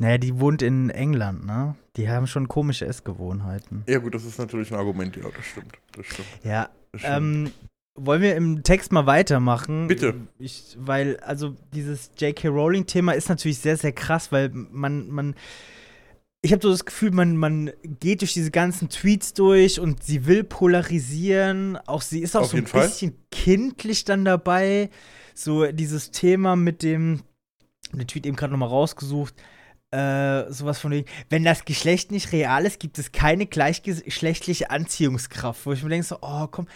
Naja, die wohnt in England, ne? Die haben schon komische Essgewohnheiten. Ja, gut, das ist natürlich ein Argument, ja, das stimmt. Das stimmt. Ja, das stimmt. Ähm, wollen wir im Text mal weitermachen? Bitte. Ich, weil, also, dieses J.K. Rowling-Thema ist natürlich sehr, sehr krass, weil man, man ich habe so das Gefühl, man, man geht durch diese ganzen Tweets durch und sie will polarisieren. Auch sie ist auch Auf so ein bisschen kindlich dann dabei. So dieses Thema mit dem, den Tweet eben gerade nochmal rausgesucht, äh, sowas von wegen, wenn das Geschlecht nicht real ist, gibt es keine gleichgeschlechtliche Anziehungskraft. Wo ich mir denke so, oh komm,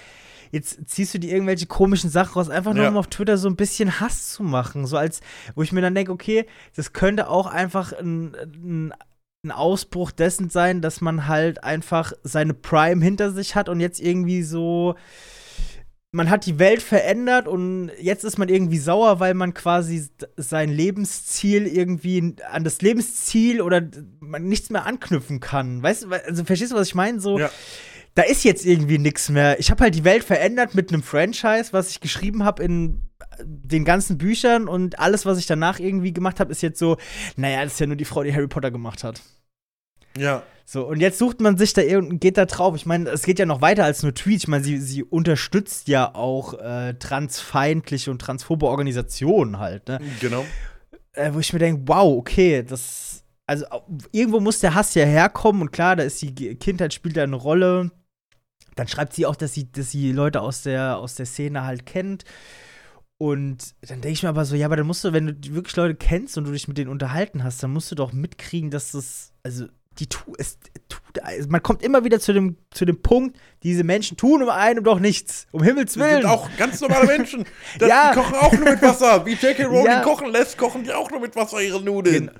jetzt ziehst du dir irgendwelche komischen Sachen raus, einfach nur ja. um auf Twitter so ein bisschen Hass zu machen. So als, wo ich mir dann denke, okay, das könnte auch einfach ein, ein ein Ausbruch dessen sein, dass man halt einfach seine Prime hinter sich hat und jetzt irgendwie so man hat die Welt verändert und jetzt ist man irgendwie sauer, weil man quasi sein Lebensziel irgendwie an das Lebensziel oder man nichts mehr anknüpfen kann. Weißt du, also verstehst du, was ich meine? So, ja. da ist jetzt irgendwie nichts mehr. Ich habe halt die Welt verändert mit einem Franchise, was ich geschrieben habe in den ganzen Büchern und alles, was ich danach irgendwie gemacht habe, ist jetzt so, naja, das ist ja nur die Frau, die Harry Potter gemacht hat. Ja. So, und jetzt sucht man sich da und geht da drauf. Ich meine, es geht ja noch weiter als nur Tweets. Ich meine, sie, sie unterstützt ja auch äh, transfeindliche und transphobe Organisationen halt, ne? Genau. Äh, wo ich mir denke, wow, okay, das. Also, irgendwo muss der Hass ja herkommen und klar, da ist die Kindheit spielt da eine Rolle. Dann schreibt sie auch, dass sie, dass sie Leute aus der, aus der Szene halt kennt. Und dann denke ich mir aber so, ja, aber dann musst du, wenn du wirklich Leute kennst und du dich mit denen unterhalten hast, dann musst du doch mitkriegen, dass das, also die tu, es tut, also man kommt immer wieder zu dem, zu dem Punkt, diese Menschen tun um einem doch nichts. Um Himmels Willen. Die sind auch ganz normale Menschen. <laughs> Das, ja. Die kochen auch nur mit Wasser. Wie J.K. <laughs> Rowling ja. kochen lässt, kochen die auch nur mit Wasser ihre Nudeln. Gen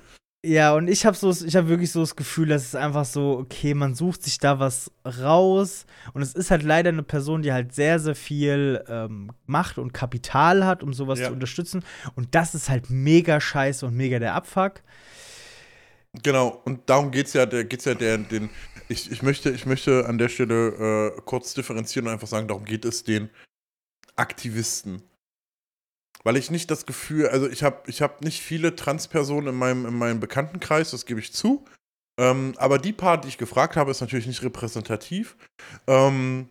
ja, und ich habe so, ich habe wirklich so das Gefühl, dass es einfach so, okay, man sucht sich da was raus. Und es ist halt leider eine Person, die halt sehr, sehr viel ähm, Macht und Kapital hat, um sowas ja. zu unterstützen. Und das ist halt mega scheiße und mega der Abfuck. Genau, und darum geht es ja, der, geht's ja der, den, ich, ich, möchte, ich möchte an der Stelle äh, kurz differenzieren und einfach sagen, darum geht es den Aktivisten. Weil ich nicht das Gefühl, also ich habe ich hab nicht viele Transpersonen in meinem, in meinem Bekanntenkreis, das gebe ich zu. Ähm, aber die paar, die ich gefragt habe, ist natürlich nicht repräsentativ. Ähm,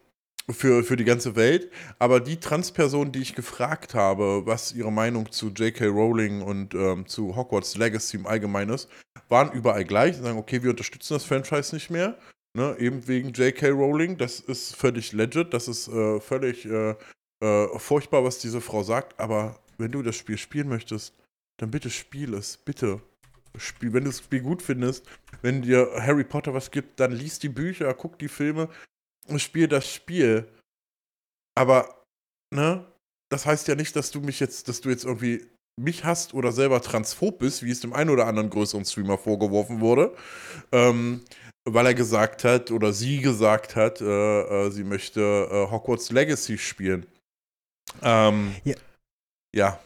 für, für die ganze Welt. Aber die Transpersonen, die ich gefragt habe, was ihre Meinung zu J.K. Rowling und ähm, zu Hogwarts Legacy im Allgemeinen ist, waren überall gleich. Sie sagen, okay, wir unterstützen das Franchise nicht mehr. Ne, eben wegen J.K. Rowling. Das ist völlig legit. Das ist äh, völlig äh, äh, furchtbar, was diese Frau sagt. Aber wenn du das Spiel spielen möchtest, dann bitte spiel es. Bitte. Spiel, wenn du das Spiel gut findest, wenn dir Harry Potter was gibt, dann liest die Bücher, guck die Filme, spiel das Spiel. Aber, ne? Das heißt ja nicht, dass du mich jetzt, dass du jetzt irgendwie mich hast oder selber transphob bist, wie es dem einen oder anderen größeren Streamer vorgeworfen wurde. Ähm, weil er gesagt hat oder sie gesagt hat, äh, äh, sie möchte äh, Hogwarts Legacy spielen. Ähm, ja. ja.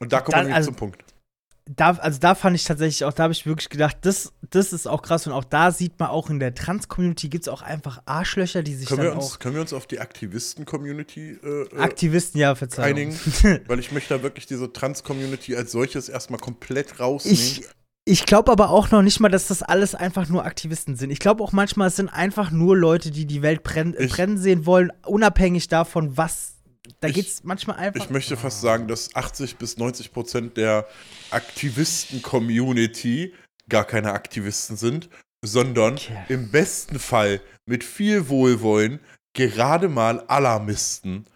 Und da kommen wir also, zum Punkt da, also da fand ich tatsächlich auch, da habe ich wirklich gedacht, das, das ist auch krass und auch da sieht man auch in der Trans-Community gibt es auch einfach Arschlöcher, die sich können dann wir uns, auch Können wir uns auf die Aktivisten-Community äh, äh Aktivisten, ja, Verzeihung. einigen? <laughs> Weil ich möchte da wirklich diese Trans-Community als solches erstmal komplett rausnehmen. Ich, ich glaube aber auch noch nicht mal, dass das alles einfach nur Aktivisten sind. Ich glaube auch manchmal, es sind einfach nur Leute, die die Welt brennen, brennen sehen wollen, unabhängig davon, was da geht es manchmal einfach. Ich möchte fast sagen, dass 80 bis 90 Prozent der Aktivisten-Community gar keine Aktivisten sind, sondern okay. im besten Fall mit viel Wohlwollen gerade mal Alarmisten.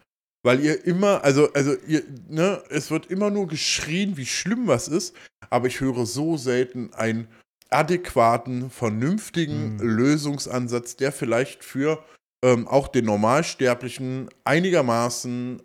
Weil ihr immer, also, also ihr, ne, es wird immer nur geschrien, wie schlimm was ist, aber ich höre so selten einen adäquaten, vernünftigen mhm. Lösungsansatz, der vielleicht für ähm, auch den Normalsterblichen einigermaßen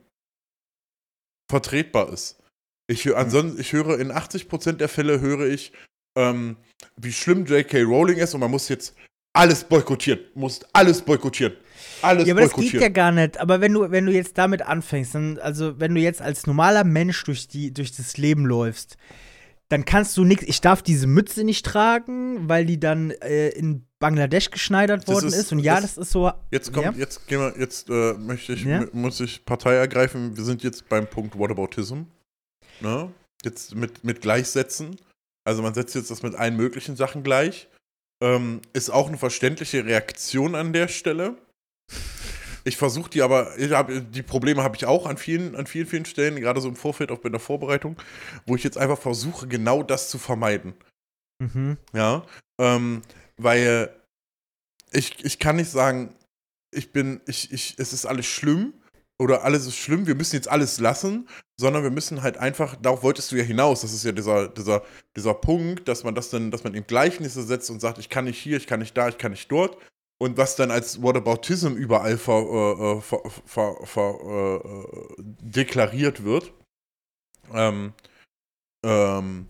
vertretbar ist. Ich, mhm. ansonsten, ich höre in 80% der Fälle höre ich, ähm, wie schlimm J.K. Rowling ist und man muss jetzt alles boykottieren. Muss alles boykottieren. Alles ja, aber das geht ja gar nicht. Aber wenn du, wenn du jetzt damit anfängst, dann, also wenn du jetzt als normaler Mensch durch, die, durch das Leben läufst, dann kannst du nichts. Ich darf diese Mütze nicht tragen, weil die dann äh, in Bangladesch geschneidert worden ist, ist, Und ja, das, das, ist so. Jetzt kommt, ja. jetzt gehen wir, jetzt äh, möchte ich, ja. muss ich Partei ergreifen. Wir sind jetzt beim Punkt Whataboutism. Ne? Jetzt mit, mit Gleichsetzen. Also man setzt jetzt das mit allen möglichen Sachen gleich. Ähm, ist auch eine verständliche Reaktion an der Stelle. Ich versuche die aber, hab, die Probleme habe ich auch an vielen, an vielen, vielen Stellen, gerade so im Vorfeld, auch bei der Vorbereitung, wo ich jetzt einfach versuche, genau das zu vermeiden. Mhm. Ja, ähm, weil ich, ich kann nicht sagen, ich bin, ich, ich, es ist alles schlimm oder alles ist schlimm, wir müssen jetzt alles lassen, sondern wir müssen halt einfach, darauf wolltest du ja hinaus, das ist ja dieser, dieser, dieser Punkt, dass man das dann, dass man in Gleichnisse setzt und sagt, ich kann nicht hier, ich kann nicht da, ich kann nicht dort und was dann als Whataboutism überall ver, äh, äh ver, ver, ver äh, deklariert wird. Ähm, ähm,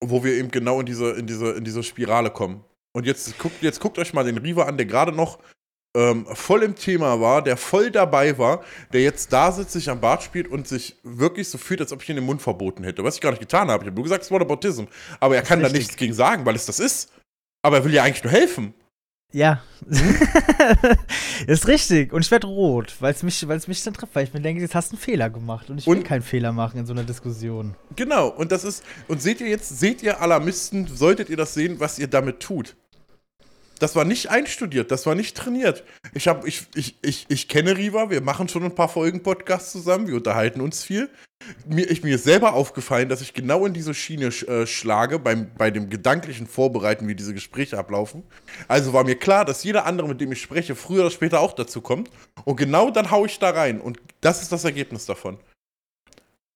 wo wir eben genau in diese, in diese, in diese Spirale kommen. Und jetzt guckt, jetzt guckt euch mal den Riva an, der gerade noch ähm, voll im Thema war, der voll dabei war, der jetzt da sitzt, sich am Bart spielt und sich wirklich so fühlt, als ob ich ihn den Mund verboten hätte. Was ich gar nicht getan habe. Ich habe nur gesagt, es war Autism. Aber er kann da nichts gegen sagen, weil es das ist. Aber er will ja eigentlich nur helfen. Ja. <laughs> ist richtig. Und ich werde rot, weil es mich, mich dann trifft, weil ich mir denke, jetzt hast du einen Fehler gemacht. Und ich will keinen Fehler machen in so einer Diskussion. Genau, und das ist, und seht ihr jetzt, seht ihr Alarmisten, solltet ihr das sehen, was ihr damit tut. Das war nicht einstudiert, das war nicht trainiert. Ich, hab, ich, ich, ich, ich kenne Riva, wir machen schon ein paar Folgen Podcasts zusammen, wir unterhalten uns viel. Mir, ich, mir ist selber aufgefallen, dass ich genau in diese Schiene äh, schlage beim, bei dem gedanklichen Vorbereiten, wie diese Gespräche ablaufen. Also war mir klar, dass jeder andere, mit dem ich spreche, früher oder später auch dazu kommt. Und genau dann haue ich da rein. Und das ist das Ergebnis davon.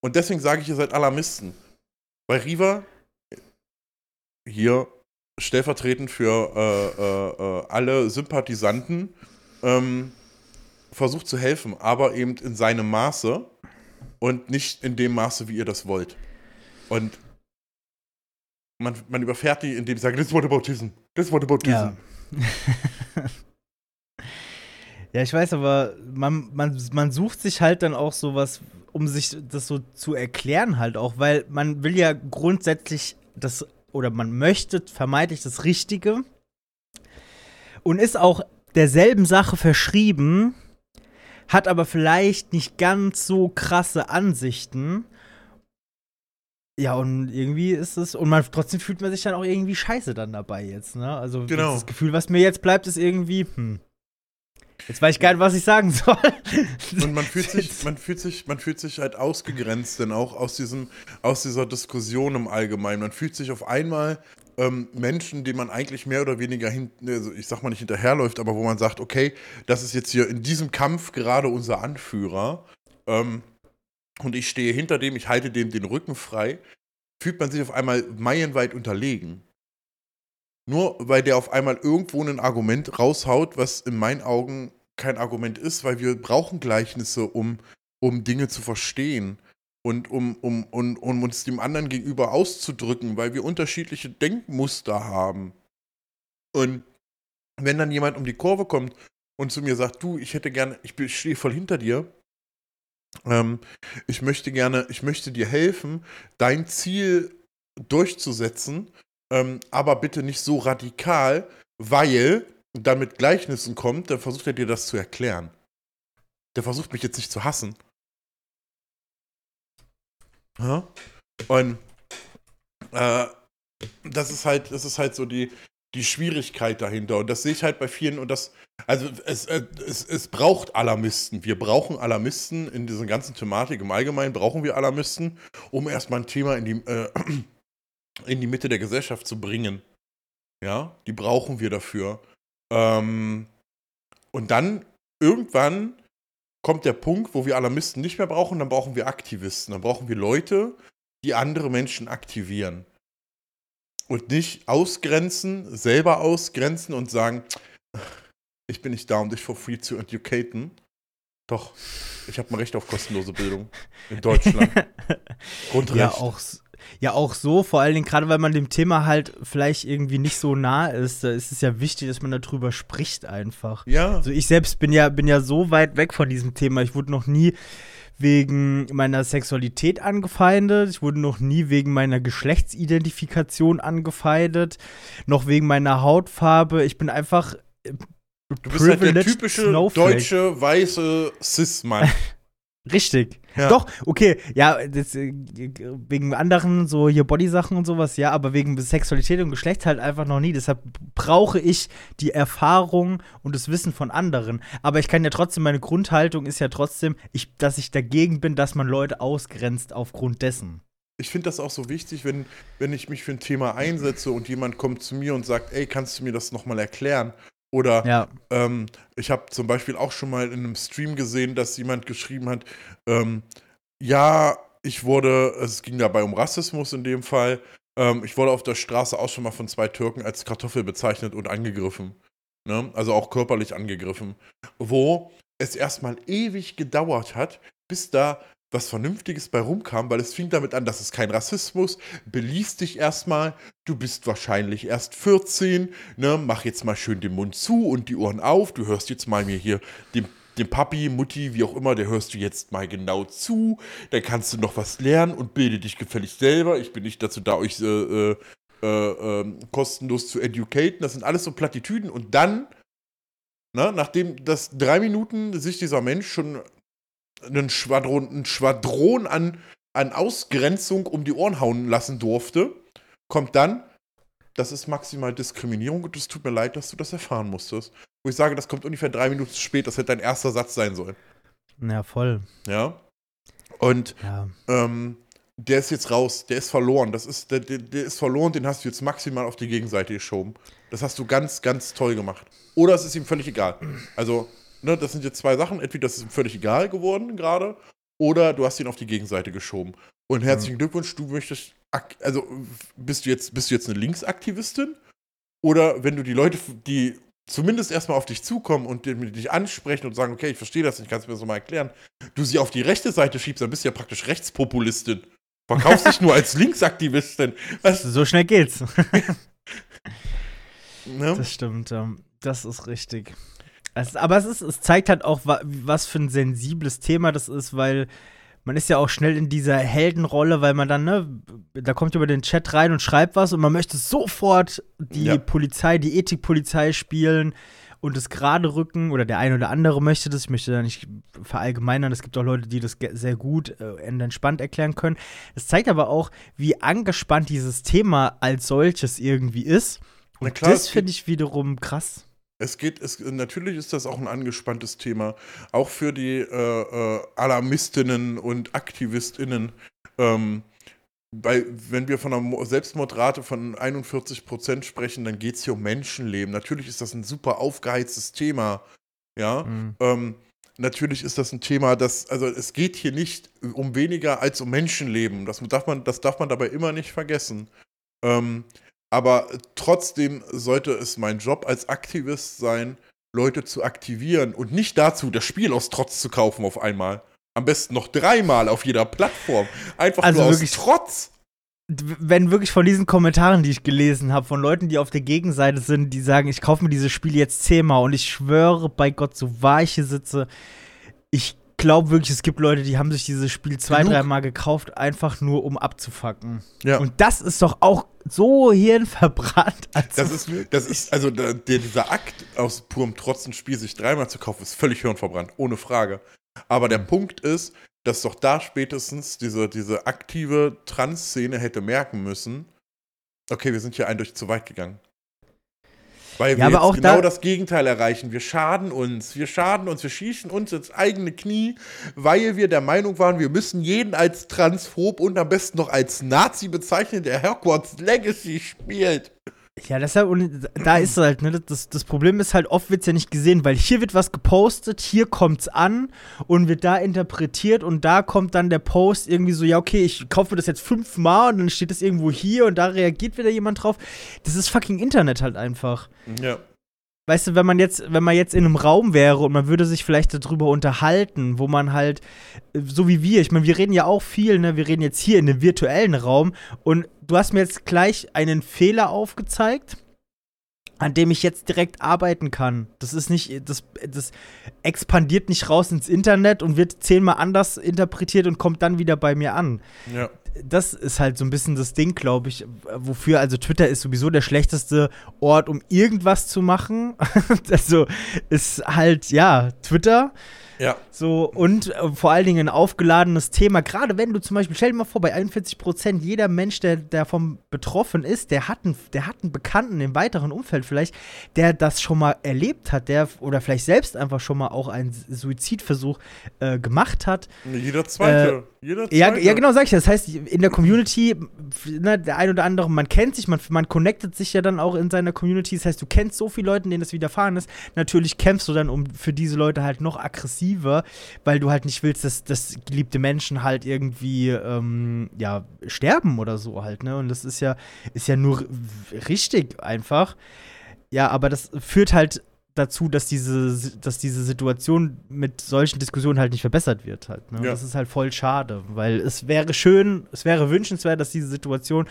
Und deswegen sage ich, ihr seid Alarmisten. Bei Riva, hier stellvertretend für äh, äh, äh, alle Sympathisanten ähm, versucht zu helfen, aber eben in seinem Maße und nicht in dem Maße, wie ihr das wollt. Und man, man überfährt die, indem sie sagen, this what about this? This what? Ja. <laughs> ja, ich weiß, aber man, man, man sucht sich halt dann auch sowas, um sich das so zu erklären halt auch, weil man will ja grundsätzlich das oder man möchte vermeintlich das Richtige und ist auch derselben Sache verschrieben, hat aber vielleicht nicht ganz so krasse Ansichten. Ja, und irgendwie ist es, und man trotzdem fühlt man sich dann auch irgendwie scheiße dann dabei jetzt, ne? Also genau. das Gefühl, was mir jetzt bleibt, ist irgendwie, hm, Jetzt weiß ich gar nicht, was ich sagen soll. Und man fühlt sich, man fühlt sich, man fühlt sich halt ausgegrenzt, denn auch aus diesem, aus dieser Diskussion im Allgemeinen. Man fühlt sich auf einmal ähm, Menschen, denen man eigentlich mehr oder weniger hinten, also ich sag mal nicht hinterherläuft, aber wo man sagt, okay, das ist jetzt hier in diesem Kampf gerade unser Anführer. Ähm, und ich stehe hinter dem, ich halte dem den Rücken frei, fühlt man sich auf einmal meilenweit unterlegen. Nur weil der auf einmal irgendwo ein Argument raushaut, was in meinen Augen kein Argument ist, weil wir brauchen Gleichnisse, um, um Dinge zu verstehen und um, um, um, um uns dem anderen gegenüber auszudrücken, weil wir unterschiedliche Denkmuster haben. Und wenn dann jemand um die Kurve kommt und zu mir sagt, du, ich hätte gerne, ich stehe voll hinter dir, ähm, ich möchte gerne, ich möchte dir helfen, dein Ziel durchzusetzen ähm, aber bitte nicht so radikal, weil dann mit Gleichnissen kommt, dann versucht er dir das zu erklären. Der versucht mich jetzt nicht zu hassen. Ja? Und äh, das ist halt, das ist halt so die, die Schwierigkeit dahinter. Und das sehe ich halt bei vielen und das, also es, äh, es, es braucht Alarmisten. Wir brauchen Alarmisten in dieser ganzen Thematik. Im Allgemeinen brauchen wir Alarmisten, um erstmal ein Thema in die, äh, in die Mitte der Gesellschaft zu bringen. Ja, die brauchen wir dafür. Ähm, und dann irgendwann kommt der Punkt, wo wir Alarmisten nicht mehr brauchen, dann brauchen wir Aktivisten. Dann brauchen wir Leute, die andere Menschen aktivieren. Und nicht ausgrenzen, selber ausgrenzen und sagen, ich bin nicht da, um dich for free zu educaten. Doch, ich habe ein Recht auf kostenlose Bildung in Deutschland. <laughs> Grundrecht. Ja, auch, ja auch so, vor allen Dingen gerade, weil man dem Thema halt vielleicht irgendwie nicht so nah ist, da ist es ja wichtig, dass man darüber spricht einfach. Ja. Also ich selbst bin ja, bin ja so weit weg von diesem Thema. Ich wurde noch nie wegen meiner Sexualität angefeindet. Ich wurde noch nie wegen meiner Geschlechtsidentifikation angefeindet. Noch wegen meiner Hautfarbe. Ich bin einfach. Du bist halt der typische Snowflake. deutsche weiße Cis-Mann. <laughs> Richtig. Ja. Doch, okay, ja, das, äh, wegen anderen, so hier Body-Sachen und sowas, ja, aber wegen Sexualität und Geschlecht halt einfach noch nie. Deshalb brauche ich die Erfahrung und das Wissen von anderen. Aber ich kann ja trotzdem, meine Grundhaltung ist ja trotzdem, ich, dass ich dagegen bin, dass man Leute ausgrenzt aufgrund dessen. Ich finde das auch so wichtig, wenn, wenn ich mich für ein Thema einsetze und jemand kommt zu mir und sagt, ey, kannst du mir das nochmal erklären? Oder ja. ähm, ich habe zum Beispiel auch schon mal in einem Stream gesehen, dass jemand geschrieben hat, ähm, ja, ich wurde, es ging dabei um Rassismus in dem Fall, ähm, ich wurde auf der Straße auch schon mal von zwei Türken als Kartoffel bezeichnet und angegriffen. Ne? Also auch körperlich angegriffen. Wo es erstmal ewig gedauert hat, bis da was Vernünftiges bei rumkam, weil es fing damit an, dass es kein Rassismus, beließ dich erstmal, du bist wahrscheinlich erst 14, ne, mach jetzt mal schön den Mund zu und die Ohren auf, du hörst jetzt mal mir hier dem, dem Papi, Mutti, wie auch immer, der hörst du jetzt mal genau zu, dann kannst du noch was lernen und bilde dich gefällig selber, ich bin nicht dazu da, euch äh, äh, äh, kostenlos zu educaten, das sind alles so Plattitüden und dann ne, nachdem das drei Minuten sich dieser Mensch schon einen Schwadron, ein Schwadron an, an Ausgrenzung um die Ohren hauen lassen durfte, kommt dann, das ist maximal Diskriminierung und es tut mir leid, dass du das erfahren musstest. Wo ich sage, das kommt ungefähr drei Minuten spät, das hätte dein erster Satz sein sollen. Ja, voll. Ja. Und Ja. ähm, der ist jetzt raus, der ist verloren. Das ist, der, der, der ist verloren, den hast du jetzt maximal auf die Gegenseite geschoben. Das hast du ganz, ganz toll gemacht. Oder es ist ihm völlig egal. Also, ne, das sind jetzt zwei Sachen. Entweder das ist ihm völlig egal geworden gerade, oder du hast ihn auf die Gegenseite geschoben. Und herzlichen Glückwunsch, du möchtest, also bist du jetzt, bist du jetzt eine Linksaktivistin? Oder wenn du die Leute, die zumindest erstmal auf dich zukommen und dich ansprechen und sagen, okay, ich verstehe das nicht, kannst du mir das mal erklären, du sie auf die rechte Seite schiebst, dann bist du ja praktisch Rechtspopulistin. Verkaufst dich <laughs> nur als Linksaktivistin. Was, So schnell geht's. <laughs> ne? Das stimmt, ja. Das ist richtig. Es, aber es, ist, es zeigt halt auch, wa, was für ein sensibles Thema das ist, weil man ist ja auch schnell in dieser Heldenrolle, weil man dann, ne, da kommt über den Chat rein und schreibt was und man möchte sofort die Ja. Polizei, die Ethikpolizei spielen und es gerade rücken oder der eine oder andere möchte das. Ich möchte da nicht verallgemeinern. Es gibt auch Leute, die das sehr gut äh, entspannt erklären können. Es zeigt aber auch, wie angespannt dieses Thema als solches irgendwie ist. Und klar, das finde ich wiederum krass. Es geht, es, natürlich ist das auch ein angespanntes Thema, auch für die äh, äh, Alarmistinnen und AktivistInnen. Ähm, bei, wenn wir von einer Mo- Selbstmordrate von 41 Prozent sprechen, dann geht es hier um Menschenleben. Natürlich ist das ein super aufgeheiztes Thema. Ja, Mhm. ähm, natürlich ist das ein Thema, das, also es geht hier nicht um weniger als um Menschenleben. Das darf man, das darf man dabei immer nicht vergessen. Ähm, aber trotzdem sollte es mein Job als Aktivist sein, Leute zu aktivieren und nicht dazu, das Spiel aus Trotz zu kaufen auf einmal. Am besten noch dreimal auf jeder Plattform. Einfach Also nur aus wirklich- Trotz. Wenn wirklich von diesen Kommentaren, die ich gelesen habe, von Leuten, die auf der Gegenseite sind, die sagen, ich kaufe mir dieses Spiel jetzt zehnmal und ich schwöre bei Gott, so wahr ich hier sitze, ich glaube wirklich, es gibt Leute, die haben sich dieses Spiel zwei, dreimal gekauft, einfach nur um abzufacken. Ja. Und das ist doch auch so hirnverbrannt. Als Das ist, das ist, also der, der, dieser Akt aus purem Trotz ein Spiel sich dreimal zu kaufen, ist völlig hirnverbrannt, ohne Frage. Aber der Punkt ist, dass doch da spätestens diese, diese aktive Trans-Szene hätte merken müssen, okay, wir sind hier eindeutig zu weit gegangen. Weil wir Ja, aber jetzt auch genau da- das Gegenteil erreichen. Wir schaden uns, wir schaden uns, wir schießen uns ins eigene Knie, weil wir der Meinung waren, wir müssen jeden als transphob und am besten noch als Nazi bezeichnen, der Hogwarts Legacy spielt. Ja, deshalb, und da ist halt, ne, das, das Problem ist halt, oft wird's ja nicht gesehen, weil hier wird was gepostet, hier kommt's an und wird da interpretiert und da kommt dann der Post irgendwie so, ja, okay, ich kaufe das jetzt fünfmal und dann steht das irgendwo hier und da reagiert wieder jemand drauf. Das ist fucking Internet halt einfach. Ja. Weißt du, wenn man jetzt, wenn man jetzt in einem Raum wäre und man würde sich vielleicht darüber unterhalten, wo man halt, äh, so wie wir, ich meine, wir reden ja auch viel, ne? Wir reden jetzt hier in einem virtuellen Raum und du hast mir jetzt gleich einen Fehler aufgezeigt, an dem ich jetzt direkt arbeiten kann. Das ist nicht, das, das expandiert nicht raus ins Internet und wird zehnmal anders interpretiert und kommt dann wieder bei mir an Ja. das ist halt so ein bisschen das Ding, glaube ich, wofür, also Twitter ist sowieso der schlechteste Ort, um irgendwas zu machen. <laughs> also ist halt, ja, Twitter. Ja. So, und äh, vor allen Dingen ein aufgeladenes Thema. Gerade wenn du zum Beispiel, stell dir mal vor, bei 41 Prozent, jeder Mensch, der davon betroffen ist, der hat, einen, der hat einen Bekannten im weiteren Umfeld vielleicht, der das schon mal erlebt hat, der oder vielleicht selbst einfach schon mal auch einen Suizidversuch äh, gemacht hat. Jeder zweite. Jeder zweite. Ja, ja, genau, sag ich. Das heißt, in der Community, ne, der ein oder andere, man kennt sich, man, man connectet sich ja dann auch in seiner Community. Das heißt, du kennst so viele Leute, denen das widerfahren ist. Natürlich kämpfst du dann um für diese Leute halt noch aggressiver, weil du halt nicht willst, dass, dass geliebte Menschen halt irgendwie ähm, ja sterben oder so halt, ne? Und das ist ja, ist ja nur richtig einfach. Ja, aber das führt halt dazu, dass diese, dass diese Situation mit solchen Diskussionen halt nicht verbessert wird halt. Ne? Ja. Das ist halt voll schade, weil es wäre schön, es wäre wünschenswert, dass diese Situation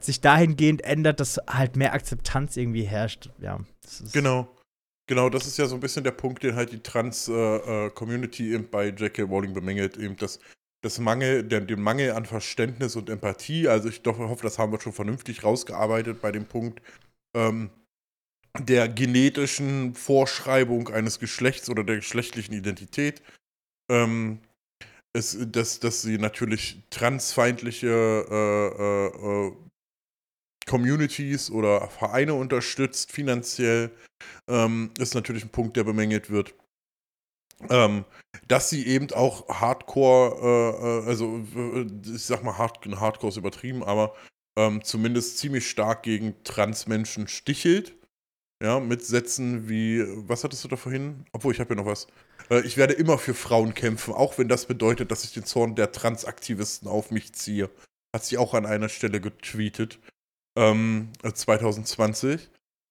sich dahingehend ändert, dass halt mehr Akzeptanz irgendwie herrscht. Ja, Genau. Genau, das ist ja so ein bisschen der Punkt, den halt die Trans-Community eben bei J.K. Rowling bemängelt, eben das, das Mangel, der, den Mangel an Verständnis und Empathie. Also ich doch hoffe, das haben wir schon vernünftig rausgearbeitet bei dem Punkt. Ähm, der genetischen Vorschreibung eines Geschlechts oder der geschlechtlichen Identität. Ähm, es, dass, dass sie natürlich transfeindliche äh, äh, äh, Communities oder Vereine unterstützt, finanziell, ähm, ist natürlich ein Punkt, der bemängelt wird. Ähm, dass sie eben auch Hardcore, äh, äh also äh, ich sag mal, Hard Hardcore ist übertrieben, aber ähm, zumindest ziemlich stark gegen Transmenschen stichelt. Ja, mit Sätzen wie, was hattest du da vorhin? Obwohl, ich habe ja noch was. Äh, ich werde immer für Frauen kämpfen, auch wenn das bedeutet, dass ich den Zorn der Transaktivisten auf mich ziehe. Hat sie auch an einer Stelle getweetet. Ähm, 2020.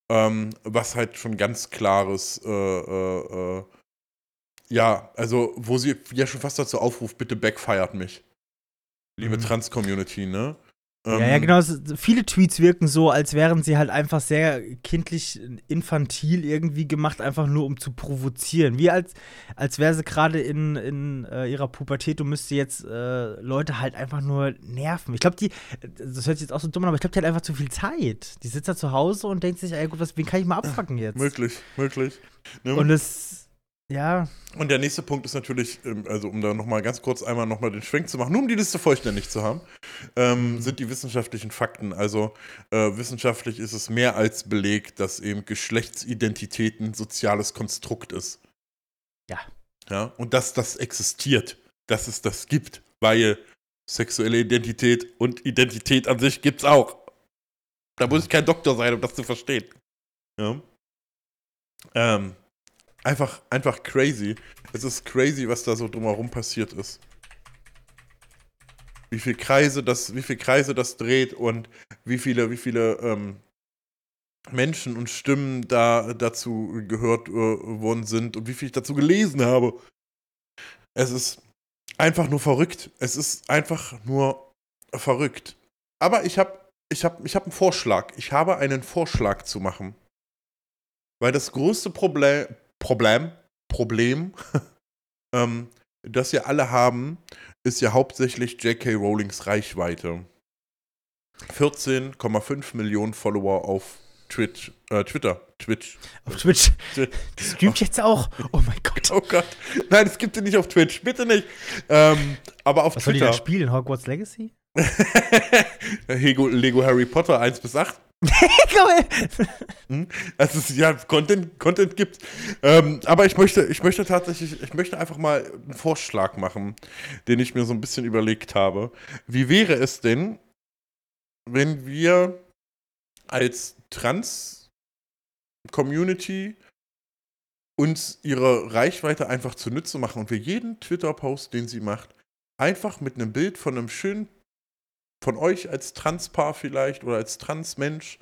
Ähm, was halt schon ganz klares, äh, äh, äh, ja, also, wo sie ja schon fast dazu aufruft, bitte backfeiert mich. Liebe mhm. Trans-Community, ne? Ja, ja, ähm, genau. Viele Tweets wirken so, als wären sie halt einfach sehr kindlich infantil irgendwie gemacht, einfach nur um zu provozieren. Wie als, als wäre sie gerade in, in äh, ihrer Pubertät und müsste jetzt äh, Leute halt einfach nur nerven. Ich glaube, die, das hört sich jetzt auch so dumm an, aber ich glaube, die hat einfach zu viel Zeit. Die sitzt da zu Hause und denkt sich, ey, gut, was, wen kann ich mal abfacken jetzt? Möglich, möglich. Ne? Und es ja. Und der nächste Punkt ist natürlich, ähm, also um da nochmal ganz kurz einmal nochmal den Schwenk zu machen, nur um die Liste vollständig zu haben, ähm, mhm. sind die wissenschaftlichen Fakten. Also äh, wissenschaftlich ist es mehr als belegt, dass eben Geschlechtsidentität ein soziales Konstrukt ist. Ja. Ja, und dass das existiert, dass es das gibt, weil sexuelle Identität und Identität an sich gibt's auch. Da muss ich kein Doktor sein, um das zu verstehen. Ja. Ähm, einfach, einfach crazy. Es ist crazy, was da so drumherum passiert ist. Wie viele Kreise das, wie viele Kreise das dreht und wie viele, wie viele ähm, Menschen und Stimmen da dazu gehört äh, worden sind und wie viel ich dazu gelesen habe. Es ist einfach nur verrückt. Es ist einfach nur verrückt. Aber ich habe ich hab, ich hab einen Vorschlag. Ich habe einen Vorschlag zu machen. Weil das größte Problem, Problem, Problem, <laughs> ähm, das wir alle haben, ist ja hauptsächlich J.K. Rowlings Reichweite. 14,5 Millionen Follower auf Twitch, äh, Twitter, Twitch. Auf Twitch. Twitch. Das streamt jetzt auch. Oh mein Gott. <laughs> Oh Gott. Nein, es gibt sie nicht auf Twitch. Bitte nicht. Ähm, aber auf Was Twitter. Was soll die da spielen? Hogwarts Legacy? <laughs> Lego, Lego Harry Potter 1 bis 8. <laughs> Also ja, Content, Content gibt. Ähm, aber ich möchte, ich möchte tatsächlich, ich möchte einfach mal einen Vorschlag machen, den ich mir so ein bisschen überlegt habe. Wie wäre es denn, wenn wir als Trans-Community uns ihre Reichweite einfach zunutze machen und wir jeden Twitter-Post, den sie macht, einfach mit einem Bild von einem schönen von euch als Transpaar vielleicht oder als Transmensch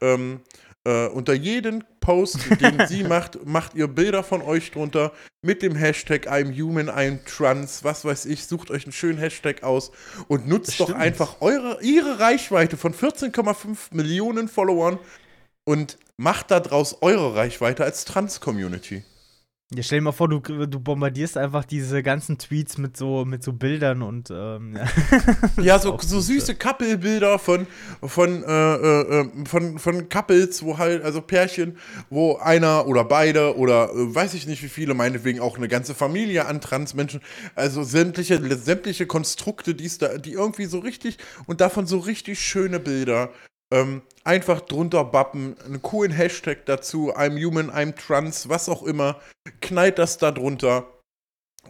ähm, äh, unter jeden Post, den sie <laughs> macht, macht ihr Bilder von euch drunter mit dem Hashtag I'm human, I'm trans, was weiß ich, sucht euch einen schönen Hashtag aus und nutzt doch einfach eure, ihre Reichweite von 14,5 Millionen Followern und macht daraus eure Reichweite als Trans-Community. Ja, stell dir mal vor, du, du bombardierst einfach diese ganzen Tweets mit so, mit so Bildern und ähm, ja. <laughs> ja, so, so süße Couple-Bilder von, von, äh, äh, äh, von, von Couples, wo halt, also Pärchen, wo einer oder beide oder äh, weiß ich nicht wie viele, meinetwegen auch eine ganze Familie an Transmenschen, also sämtliche, sämtliche Konstrukte, die's da, die irgendwie so richtig und davon so richtig schöne Bilder ähm, einfach drunter bappen, einen coolen Hashtag dazu, I'm human, I'm trans, was auch immer. Knallt das da drunter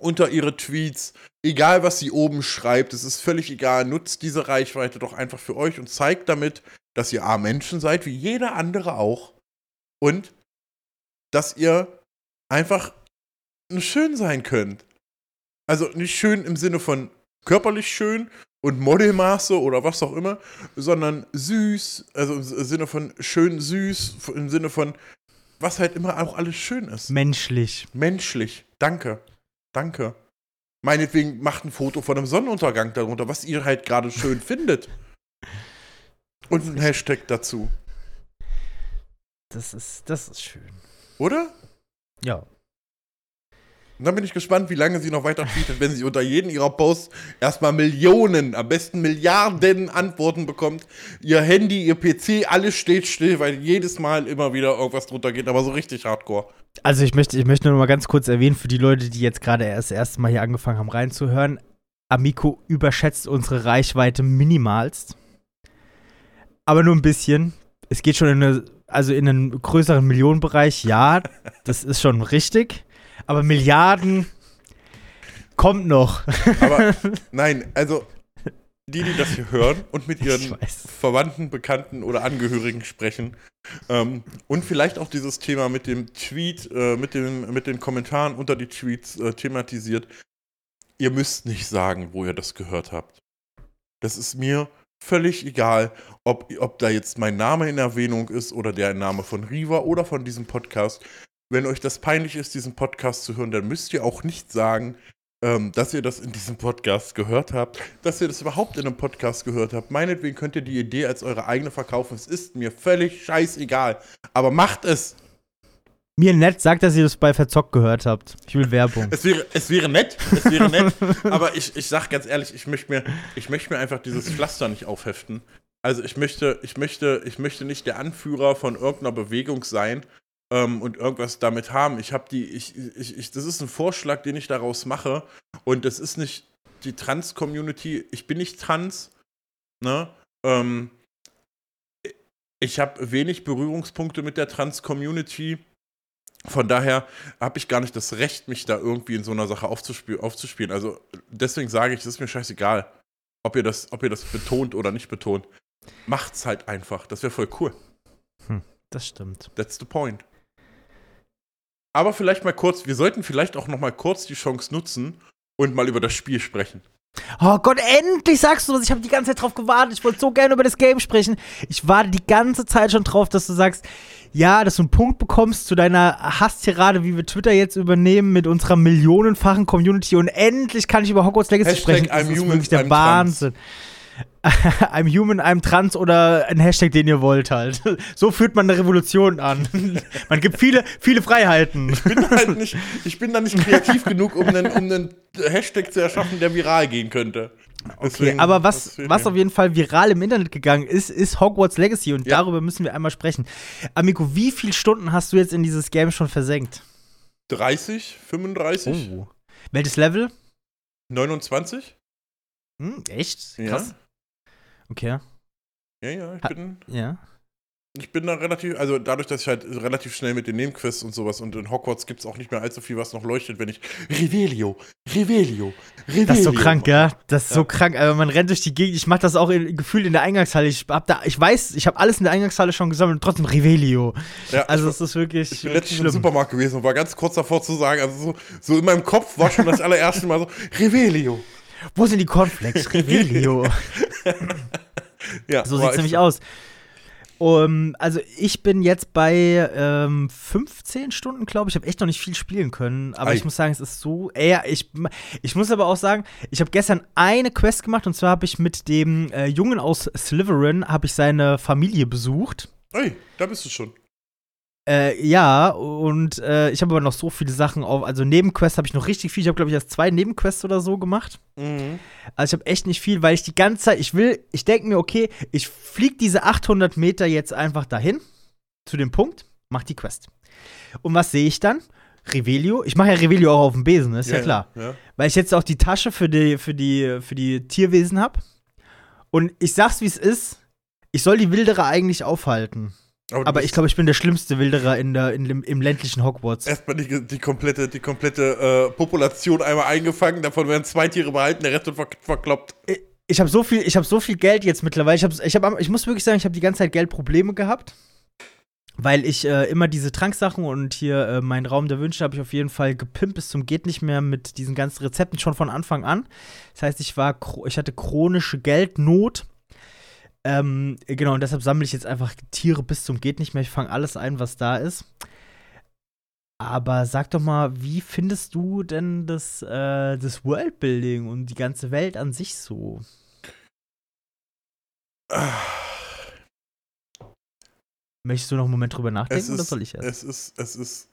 unter ihre Tweets. Egal, was sie oben schreibt, es ist völlig egal. Nutzt diese Reichweite doch einfach für euch und zeigt damit, dass ihr A Menschen seid, wie jeder andere auch. Und dass ihr einfach schön sein könnt. Also nicht schön im Sinne von körperlich schön, und Modelmaße oder was auch immer, sondern süß, also im Sinne von schön süß, im Sinne von was halt immer auch alles schön ist. Menschlich. Menschlich. Danke. Danke. Meinetwegen macht ein Foto von einem Sonnenuntergang darunter, was ihr halt gerade schön <laughs> findet. Und ein Hashtag dazu. Das ist, das ist schön. Oder? Ja. Und dann bin ich gespannt, wie lange sie noch weiter tweetet, wenn sie unter jedem ihrer Posts erstmal Millionen, am besten Milliarden Antworten bekommt. Ihr Handy, ihr PC, alles steht still, weil jedes Mal immer wieder irgendwas drunter geht, aber so richtig hardcore. Also ich möchte, ich möchte nur mal ganz kurz erwähnen, für die Leute, die jetzt gerade erst das erste Mal hier angefangen haben reinzuhören, Amico überschätzt unsere Reichweite minimalst. Aber nur ein bisschen. Es geht schon in eine, also in einen größeren Millionenbereich, ja, das ist schon richtig. Aber Milliarden kommt noch. Aber <laughs> nein, also die, die das hier hören und mit ihren. Verwandten, Bekannten oder Angehörigen sprechen ähm, und vielleicht auch dieses Thema mit dem Tweet, äh, mit, dem, mit den Kommentaren unter die Tweets äh, thematisiert. Ihr müsst nicht sagen, wo ihr das gehört habt. Das ist mir völlig egal, ob, ob da jetzt mein Name in Erwähnung ist oder der Name von Riva oder von diesem Podcast. Wenn euch das peinlich ist, diesen Podcast zu hören, dann müsst ihr auch nicht sagen, ähm, dass ihr das in diesem Podcast gehört habt, dass ihr das überhaupt in einem Podcast gehört habt. Meinetwegen könnt ihr die Idee als eure eigene verkaufen. Es ist mir völlig scheißegal. Aber macht es. Mir nett sagt, dass ihr das bei Verzockt gehört habt. Ich will Werbung. Es wäre, es wäre nett, es wäre nett, <laughs> aber ich, ich sag ganz ehrlich, ich möchte mir, ich möchte mir einfach dieses Pflaster nicht aufheften. Also ich möchte, ich möchte, ich möchte nicht der Anführer von irgendeiner Bewegung sein ähm, und irgendwas damit haben. Ich habe die, ich, ich, ich, das ist ein Vorschlag, den ich daraus mache und das ist nicht die Trans-Community. Ich bin nicht trans, ne? Ähm, ich habe wenig Berührungspunkte mit der Trans-Community. Von daher habe ich gar nicht das Recht, mich da irgendwie in so einer Sache aufzuspiel aufzuspielen. Also deswegen sage ich, es ist mir scheißegal, ob ihr das, ob ihr das betont oder nicht betont. Macht's halt einfach. Das wäre voll cool. Das stimmt. That's the point. Aber vielleicht mal kurz, wir sollten vielleicht auch noch mal kurz die Chance nutzen und mal über das Spiel sprechen. Oh Gott, endlich sagst du das. Ich habe die ganze Zeit drauf gewartet. Ich wollte so gerne über das Game sprechen. Ich warte die ganze Zeit schon drauf, dass du sagst, ja, dass du einen Punkt bekommst zu deiner Hasstirade, wie wir Twitter jetzt übernehmen mit unserer millionenfachen Community. Und endlich kann ich über Hogwarts Legacy Hashtag sprechen. Das I'm ist wirklich der I'm Wahnsinn. <laughs> I'm human, I'm trans oder ein Hashtag, den ihr wollt halt. <laughs> So führt man eine Revolution an. <laughs> Man gibt viele, viele Freiheiten. Ich bin halt nicht, ich bin da nicht kreativ genug, um einen, um einen Hashtag zu erschaffen, der viral gehen könnte. Okay, aber was, was auf jeden Fall viral im Internet gegangen ist, ist Hogwarts Legacy und Ja. darüber müssen wir einmal sprechen. Amico, wie viele Stunden hast du jetzt in dieses Game schon versenkt? 30, 35, Oh. Welches Level? 29? Hm, echt? Ja. Okay. Ja, ja, ich Ha- bin, Ja. ich bin da relativ, also dadurch, dass ich halt relativ schnell mit den Nebenquests und sowas und in Hogwarts gibt es auch nicht mehr allzu viel, was noch leuchtet, wenn ich Revelio, Revelio, Revelio. Das ist so krank, ja? Das ist so Ja. krank. Aber man rennt durch die Gegend. Ich mach das auch in, gefühlt in der Eingangshalle. Ich hab da, ich weiß, ich habe alles in der Eingangshalle schon gesammelt und trotzdem Revelio. Ja, Also es ist wirklich, ich bin letztens im Supermarkt gewesen und war ganz kurz davor zu sagen, also so, so in meinem Kopf war schon das allererste Mal so, Revelio. Wo sind die Cornflakes? <laughs> Revelio. <laughs> Ja, So sieht's echt nämlich aus. Um, also ich bin jetzt bei ähm, 15 Stunden, glaube ich. Ich habe echt noch nicht viel spielen können. Aber Ei. ich muss sagen, es ist so. Äh, ja, ich, ich muss aber auch sagen, ich habe gestern eine Quest gemacht und zwar habe ich mit dem äh, Jungen aus Slytherin habe ich seine Familie besucht. Ey, da bist du schon. Äh, ja, und äh, ich habe aber noch so viele Sachen auf. Also Nebenquests habe ich noch richtig viel. Ich habe, glaube ich, erst zwei Nebenquests oder so gemacht. Mhm. Also ich habe echt nicht viel, weil ich die ganze Zeit, ich will, ich denke mir, okay, ich fliege diese 800 Meter jetzt einfach dahin, zu dem Punkt, mach die Quest. Und was sehe ich dann? Revelio. Ich mache ja Revelio auch auf dem Besen, ist ja, klar. Ja. Weil ich jetzt auch die Tasche für die, für die, für die Tierwesen habe. Und ich sag's, wie es ist. Ich soll die Wilderer eigentlich aufhalten. Aber bist ich glaube, ich bin der schlimmste Wilderer in der, in dem, im ländlichen Hogwarts. Erstmal die, die komplette, die komplette äh, Population einmal eingefangen, davon werden zwei Tiere behalten, der Rest wird ver verkloppt. ich habe so viel, ich habe so viel Geld jetzt mittlerweile. Ich, hab, ich, hab, ich muss wirklich sagen, ich habe die ganze Zeit Geldprobleme gehabt, weil ich äh, immer diese Tranksachen und hier äh, meinen Raum der Wünsche habe ich auf jeden Fall gepimpt bis zum geht nicht mehr mit diesen ganzen Rezepten schon von Anfang an. Das heißt, ich war, ich hatte chronische Geldnot. Ähm, genau, und deshalb sammle ich jetzt einfach Tiere bis zum geht nicht mehr. Ich fange alles ein, was da ist. Aber sag doch mal, wie findest du denn das, äh, das Worldbuilding und die ganze Welt an sich so? Möchtest du noch einen Moment drüber nachdenken Es oder ist, soll ich erst? es ist, es ist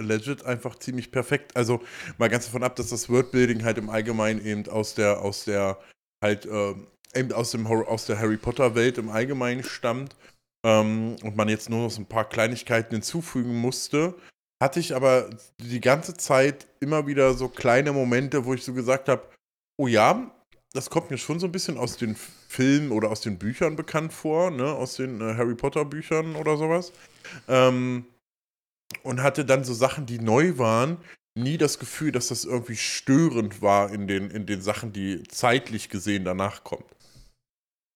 legit einfach ziemlich perfekt. Also mal ganz davon ab, dass das Worldbuilding halt im Allgemeinen eben aus der, aus der, halt, äh, eben aus, dem, aus der Harry Potter-Welt im Allgemeinen stammt ähm, und man jetzt nur noch so ein paar Kleinigkeiten hinzufügen musste, hatte ich aber die ganze Zeit immer wieder so kleine Momente, wo ich so gesagt habe, oh ja, das kommt mir schon so ein bisschen aus den Filmen oder aus den Büchern bekannt vor, ne? aus den äh, Harry Potter Büchern oder sowas. Ähm, und hatte dann so Sachen, die neu waren, nie das Gefühl, dass das irgendwie störend war in den, in den Sachen, die zeitlich gesehen danach kommt.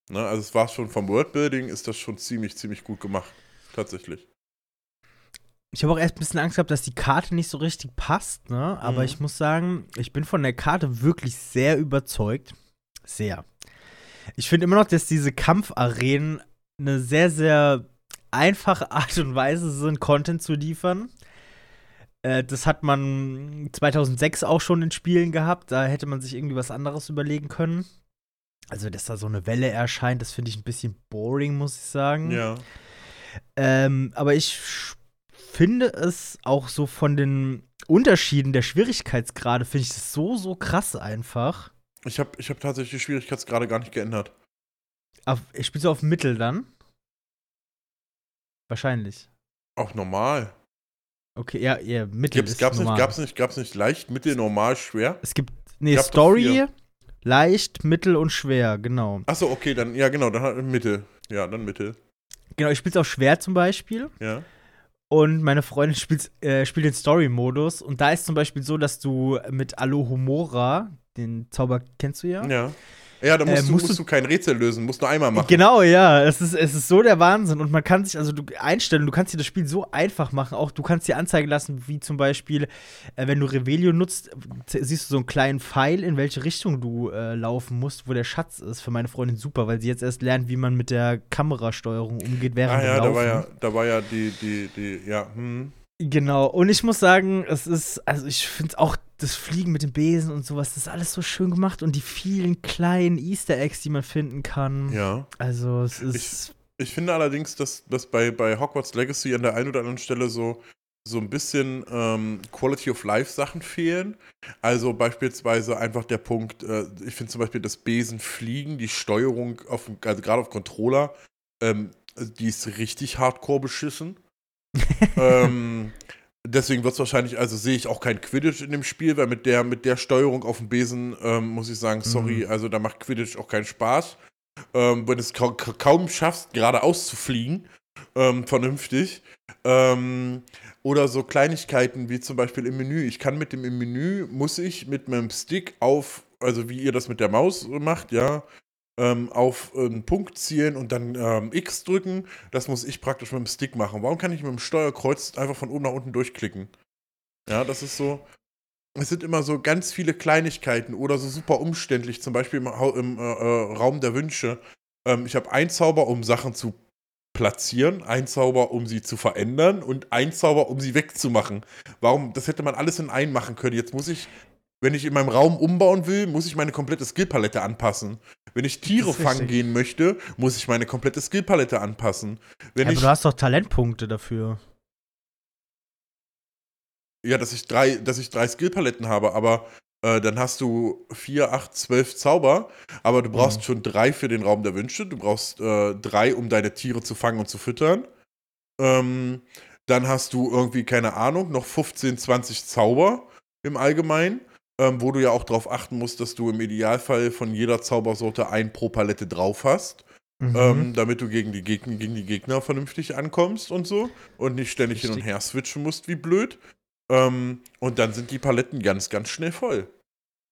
Ne? Also es war schon vom Worldbuilding ist das schon ziemlich, ziemlich gut gemacht. Tatsächlich. Ich habe auch erst ein bisschen Angst gehabt, dass die Karte nicht so richtig passt, ne? Aber mhm. ich muss sagen, ich bin von der Karte wirklich sehr überzeugt. Sehr. Ich finde immer noch, dass diese Kampfarenen eine sehr, sehr einfache <laughs> Art und Weise sind, Content zu liefern. Äh, das hat man 2006 auch schon in Spielen gehabt. Da hätte man sich irgendwie was anderes überlegen können. Also, dass da so eine Welle erscheint, das finde ich ein bisschen boring, muss ich sagen. Ja. Ähm, aber ich finde es auch so von den Unterschieden der Schwierigkeitsgrade, finde ich das so, so krass einfach. Ich habe ich hab tatsächlich die Schwierigkeitsgrade gar nicht geändert. Auf, spielst du auf Mittel dann? Wahrscheinlich. Auch normal. Okay, ja, ja, Mittel gibt's, ist gab's normal. Nicht, gab's, nicht, gab's nicht leicht, Mittel, normal, schwer? Es gibt, nee, Story, leicht, Mittel und schwer, genau. Achso, okay, dann, ja genau, dann hat Mittel. Ja, dann Mittel. Genau, ich spiel's auch schwer zum Beispiel. Ja. Und meine Freundin <laughs> spielt, äh, spielt den Story-Modus. Und da ist zum Beispiel so, dass du mit Alohomora, den Zauber kennst du ja. Ja. Ja, da musst, äh, musst, du, musst du kein Rätsel lösen, musst du einmal machen. Genau, ja. Es ist, es ist so der Wahnsinn. Und man kann sich, also du einstellen, du kannst dir das Spiel so einfach machen. Auch du kannst dir anzeigen lassen, wie zum Beispiel, äh, wenn du Revelio nutzt, siehst du so einen kleinen Pfeil, in welche Richtung du äh, laufen musst, wo der Schatz ist. Für meine Freundin super, weil sie jetzt erst lernt, wie man mit der Kamerasteuerung umgeht während ah, ja, da war ja, da war ja die, die, die, ja, hm. Genau, und ich muss sagen, es ist, also ich finde auch das Fliegen mit dem Besen und sowas, das ist alles so schön gemacht und die vielen kleinen Easter Eggs, die man finden kann. Ja. Also es ist. Ich, ich finde allerdings, dass, dass bei, bei Hogwarts Legacy an der einen oder anderen Stelle so, so ein bisschen ähm, Quality of Life Sachen fehlen. Also beispielsweise einfach der Punkt, äh, ich finde zum Beispiel das Besenfliegen, die Steuerung auf, also gerade auf Controller, ähm, die ist richtig hardcore beschissen. Ähm, deswegen wird es wahrscheinlich, also sehe ich auch kein Quidditch in dem Spiel, weil mit der, mit der Steuerung auf dem Besen ähm, muss ich sagen, sorry, mhm. also da macht Quidditch auch keinen Spaß. Ähm, wenn du es ka kaum schaffst, geradeaus zu fliegen, ähm, vernünftig. Ähm, oder so Kleinigkeiten wie zum Beispiel im Menü. Ich kann mit dem im Menü, muss ich mit meinem Stick auf, also wie ihr das mit der Maus macht, ja, ähm, auf einen Punkt zielen und dann ähm, X drücken. Das muss ich praktisch mit dem Stick machen. Warum kann ich mit dem Steuerkreuz einfach von oben nach unten durchklicken? Ja, das ist so. Es sind immer so ganz viele Kleinigkeiten oder so super umständlich. Zum Beispiel im, im äh, äh, Raum der Wünsche. Ähm, ich habe einen Zauber, um Sachen zu platzieren, ein Zauber, um sie zu verändern und ein Zauber, um sie wegzumachen. Warum? Das hätte man alles in einen machen können. Jetzt muss ich wenn ich in meinem Raum umbauen will, muss ich meine komplette Skillpalette anpassen. Wenn ich Tiere fangen richtig. gehen möchte, muss ich meine komplette Skillpalette anpassen. Wenn ja, ich, aber du hast doch Talentpunkte dafür. Ja, dass ich drei, dass ich drei Skillpaletten habe, aber äh, dann hast du vier, acht, zwölf Zauber, aber du brauchst mhm. schon drei für den Raum der Wünsche. Du brauchst äh, drei, um deine Tiere zu fangen und zu füttern. Ähm, dann hast du irgendwie, keine Ahnung, noch 15, 20 Zauber im Allgemeinen ähm, wo du ja auch darauf achten musst, dass du im Idealfall von jeder Zaubersorte ein pro Palette drauf hast. Mhm. Ähm, damit du gegen die, Gegner, gegen die Gegner vernünftig ankommst und so und nicht ständig Richtig. hin und her switchen musst wie blöd. Ähm, und dann sind die Paletten ganz, ganz schnell voll.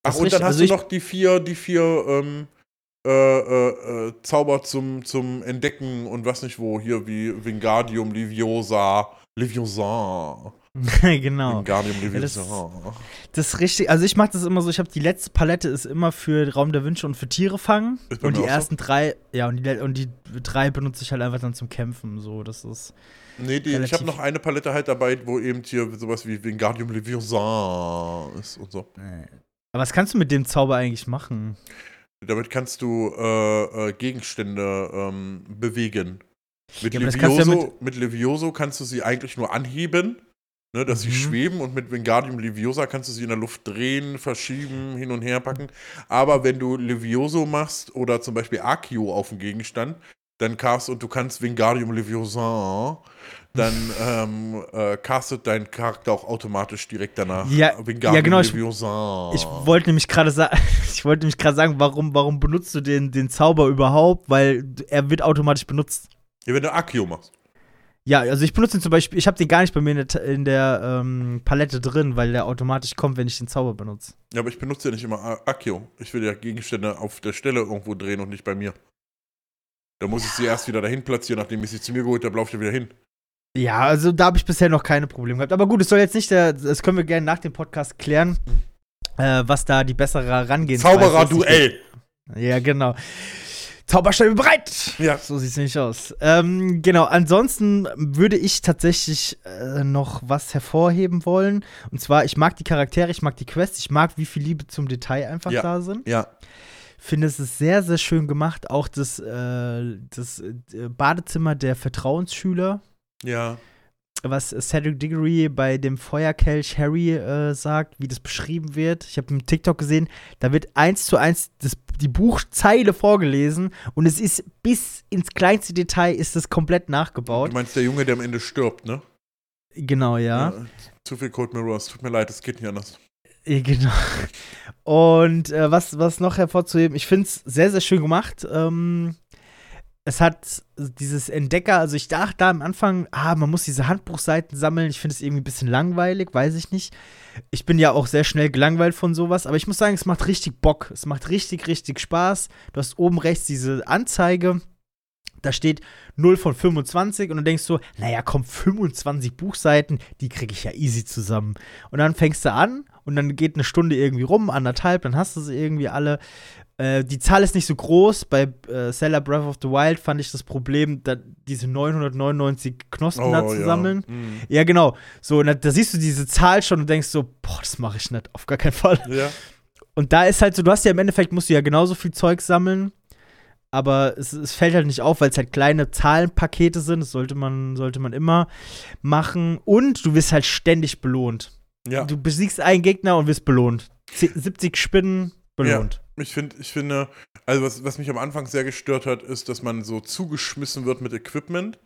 Ach, und richtig. dann hast also du noch die vier, die vier ähm, äh, äh, äh, Zauber zum, zum Entdecken und was nicht wo, hier wie Wingardium Liviosa, Liviosa. <laughs> genau. Wingardium Leviosa. Ja, das, ist richtig. Also ich mache das immer so, ich habe die letzte Palette ist immer für Raum der Wünsche und für Tiere fangen. Und die ersten so? drei, ja, und die, und die drei benutze ich halt einfach dann zum Kämpfen. So, das ist. Nee, die, ich habe noch eine Palette halt dabei, wo eben hier sowas wie Wingardium Leviosa ist und so. Aber was kannst du mit dem Zauber eigentlich machen? Damit kannst du äh, äh, Gegenstände ähm, bewegen. Mit, ja, Levioso, ja mit, mit Levioso kannst du sie eigentlich nur anheben ne, dass sie Mhm. schweben und mit Wingardium Leviosa kannst du sie in der Luft drehen, verschieben, hin und her packen. Aber wenn du Levioso machst oder zum Beispiel Accio auf dem Gegenstand, dann cast und du kannst Wingardium Leviosa, dann <laughs> ähm, äh, castet dein Charakter auch automatisch direkt danach Ja, Wingardium ja, genau, ich- Leviosa. Ich wollte nämlich gerade sagen, <laughs> ich wollte nämlich gerade sagen, warum, warum benutzt du den, den Zauber überhaupt? Weil er wird automatisch benutzt. ja, wenn du Accio machst. Ja, also ich benutze den zum Beispiel, ich habe den gar nicht bei mir in der, in der ähm, Palette drin, weil der automatisch kommt, wenn ich den Zauber benutze. Ja, aber ich benutze ja nicht immer A- Accio. Ich will ja Gegenstände auf der Stelle irgendwo drehen und nicht bei mir. Da muss ich sie erst wieder dahin platzieren, nachdem ich sie zu mir geholt habe, laufe ich wieder hin. Ja, also da habe ich bisher noch keine Probleme gehabt. Aber gut, es soll jetzt nicht, der, das können wir gerne nach dem Podcast klären, äh, was da die bessere Herangehensweise ist. Zauberer-Duell! Ja, genau. Zauberstab bereit! Ja. So sieht's nämlich aus. Ähm, genau, ansonsten würde ich tatsächlich äh, noch was hervorheben wollen. Und zwar, ich mag die Charaktere, ich mag die Quests, ich mag, wie viel Liebe zum Detail einfach Ja. da sind. Ja. Finde, es ist sehr, sehr schön gemacht. Auch das, äh, das äh, Badezimmer der Vertrauensschüler, Ja. Was Cedric Diggory bei dem Feuerkelch Harry äh, sagt, wie das beschrieben wird. Ich habe im TikTok gesehen, da wird eins zu eins das, die Buchzeile vorgelesen und es ist bis ins kleinste Detail ist es komplett nachgebaut. Du meinst der Junge, der am Ende stirbt, ne? Genau, ja. Zu viel Cold Mirrors. Tut mir leid, es geht nicht anders. Ja, Genau. Und äh, was, was noch hervorzuheben, ich finde es sehr, sehr schön gemacht. Ähm, es hat dieses Entdecker, also ich dachte da am Anfang, ah, man muss diese Handbuchseiten sammeln. Ich finde es irgendwie ein bisschen langweilig, weiß ich nicht. Ich bin ja auch sehr schnell gelangweilt von sowas, aber ich muss sagen, es macht richtig Bock. Es macht richtig, richtig Spaß. Du hast oben rechts diese Anzeige. Da steht 0 von 25 und du denkst so, naja, komm, 25 Buchseiten, die kriege ich ja easy zusammen. Und dann fängst du an und dann geht eine Stunde irgendwie rum, anderthalb, dann hast du sie irgendwie alle. Äh, die Zahl ist nicht so groß. Bei äh, Zelda Breath of the Wild fand ich das Problem, da, diese 999 Knospen da zu sammeln. Mhm. Ja, genau. So, da, da siehst du diese Zahl schon und denkst so, boah, das mache ich nicht, auf gar keinen Fall. Ja. Und da ist halt so, du hast ja im Endeffekt, musst du ja genauso viel Zeug sammeln, aber es, es fällt halt nicht auf, weil es halt kleine Zahlenpakete sind. Das sollte man, sollte man immer machen. Und du wirst halt ständig belohnt. Ja. Du besiegst einen Gegner und wirst belohnt. Ze- 70 Spinnen belohnt. Ich finde, ich finde, also was, was mich am Anfang sehr gestört hat, ist, dass man so zugeschmissen wird mit Equipment.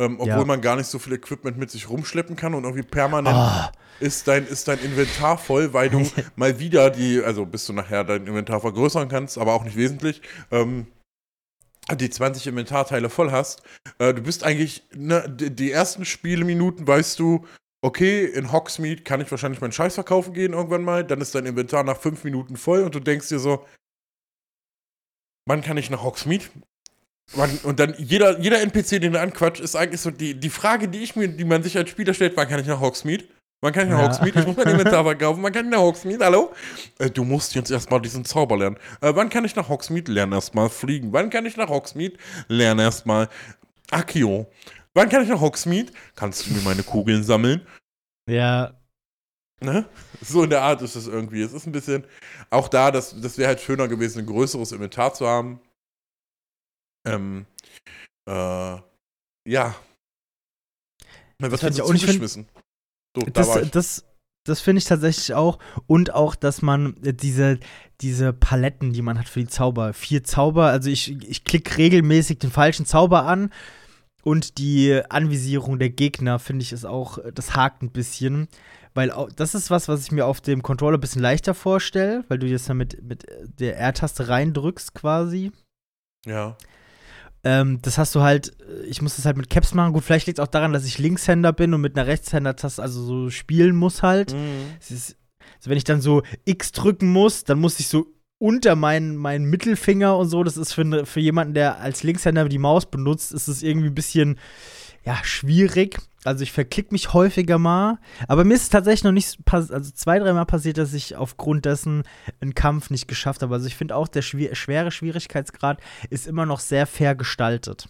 Ähm, obwohl Ja. man gar nicht so viel Equipment mit sich rumschleppen kann und irgendwie permanent Ah, ist, dein, ist dein Inventar voll, weil du <laughs> mal wieder die, also bis du nachher dein Inventar vergrößern kannst, aber auch nicht wesentlich, ähm, die 20 Inventarteile voll hast. Äh, du bist eigentlich, ne, die, die ersten Spielminuten weißt du, okay, in Hogsmeade kann ich wahrscheinlich meinen Scheiß verkaufen gehen irgendwann mal, dann ist dein Inventar nach fünf Minuten voll und du denkst dir so, wann kann ich nach Hogsmeade? Wann, und dann jeder, jeder NPC, den du anquatscht, ist eigentlich so die, die Frage, die ich mir, die man sich als Spieler stellt, wann kann ich nach Hogsmeade? Wann kann ich nach Ja. Hogsmeade? Ich muss mein Inventar verkaufen. Wann kann ich nach Hogsmeade? Hallo? Äh, du musst jetzt erstmal diesen Zauber lernen. Äh, wann kann ich nach Hogsmeade? Lern erstmal fliegen. Wann kann ich nach Hogsmeade? Lern erstmal Accio. Wann kann ich nach Hogsmeade? Kannst du mir meine Kugeln sammeln? ja. Ne? So in der Art ist es irgendwie. Es ist ein bisschen, auch da, das, das wäre halt schöner gewesen, ein größeres Inventar zu haben. Ähm, äh, ja. Man wird Das halt so ich auch nicht- zugeschmissen. So, da Das, ich. das, das finde ich tatsächlich auch. Und auch, dass man äh, diese, diese Paletten, die man hat für die Zauber, vier Zauber, also ich, ich klicke regelmäßig den falschen Zauber an. Und die Anvisierung der Gegner, finde ich, ist auch, äh, das hakt ein bisschen. Weil das ist was, was ich mir auf dem Controller ein bisschen leichter vorstelle, weil du jetzt damit mit der R-Taste reindrückst quasi. ja. Ähm, das hast du halt, äh, ich muss das halt mit Caps machen. Gut, vielleicht liegt es auch daran, dass ich Linkshänder bin und mit einer Rechtshänder-Taste also so spielen muss halt. Mhm. Ist, also wenn ich dann so X drücken muss, dann muss ich so unter meinen, meinen Mittelfinger und so, das ist für, ne, für jemanden, der als Linkshänder die Maus benutzt, ist es irgendwie ein bisschen, ja, schwierig. Also ich verklick mich häufiger mal. Aber mir ist es tatsächlich noch nicht, also zwei, dreimal passiert, dass ich aufgrund dessen einen Kampf nicht geschafft habe. Also ich finde auch, der schwer, schwere Schwierigkeitsgrad ist immer noch sehr fair gestaltet.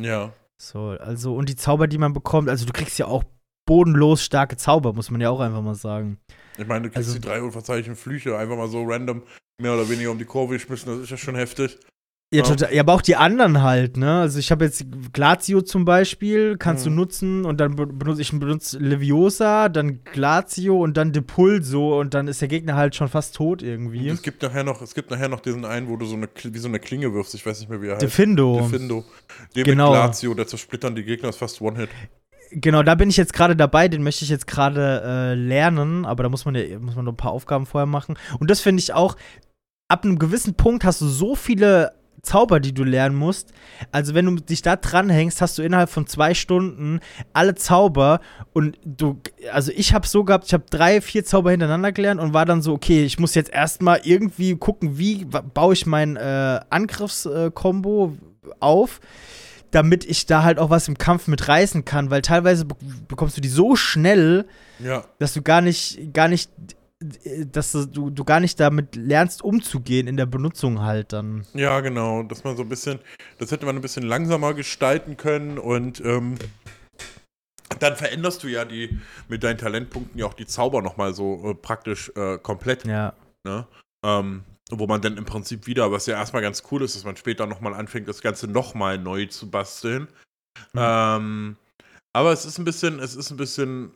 Ja. So, also, und die Zauber, die man bekommt, also du kriegst ja auch bodenlos starke Zauber, muss man ja auch einfach mal sagen. Ich meine, du kriegst Also- die drei unverzeichneten Flüche einfach mal so random mehr oder weniger um die Kurve geschmissen. Das ist ja schon heftig. Ja, total. Ja, aber auch die anderen halt, ne? Also ich habe jetzt Glacio zum Beispiel, kannst mhm. du nutzen und dann benutze ich benutze Leviosa, dann Glacio und dann Depulso und dann ist der Gegner halt schon fast tot irgendwie. Und es gibt nachher noch, es gibt nachher noch diesen einen, wo du so eine wie so eine Klinge wirfst, ich weiß nicht mehr wie er heißt. Defindo. Defindo. Den genau. mit Glacio, der zersplittern die Gegner ist fast One-Hit. Genau, da bin ich jetzt gerade dabei, den möchte ich jetzt gerade äh, lernen, aber da muss man ja muss man noch ein paar Aufgaben vorher machen. Und das finde ich auch, ab einem gewissen Punkt hast du so viele Zauber, die du lernen musst. Also, wenn du dich da dranhängst, hast du innerhalb von zwei Stunden alle Zauber und du, also ich habe so gehabt, ich habe drei, vier Zauber hintereinander gelernt und war dann so, okay, ich muss jetzt erstmal irgendwie gucken, wie baue ich mein äh, Angriffskombo äh, auf damit ich da halt auch was im Kampf mit reißen kann, weil teilweise bekommst du die so schnell, ja. dass du gar nicht, gar nicht dass du, du gar nicht damit lernst, umzugehen in der Benutzung halt dann. Ja, genau. Dass man so ein bisschen, das hätte man ein bisschen langsamer gestalten können und ähm, dann veränderst du ja die mit deinen Talentpunkten ja auch die Zauber nochmal so äh, praktisch äh, komplett. Ja. Ne? Ähm, wo man dann im Prinzip wieder, was ja erstmal ganz cool ist, dass man später nochmal anfängt, das Ganze nochmal neu zu basteln. Mhm. Ähm, aber es ist ein bisschen, es ist ein bisschen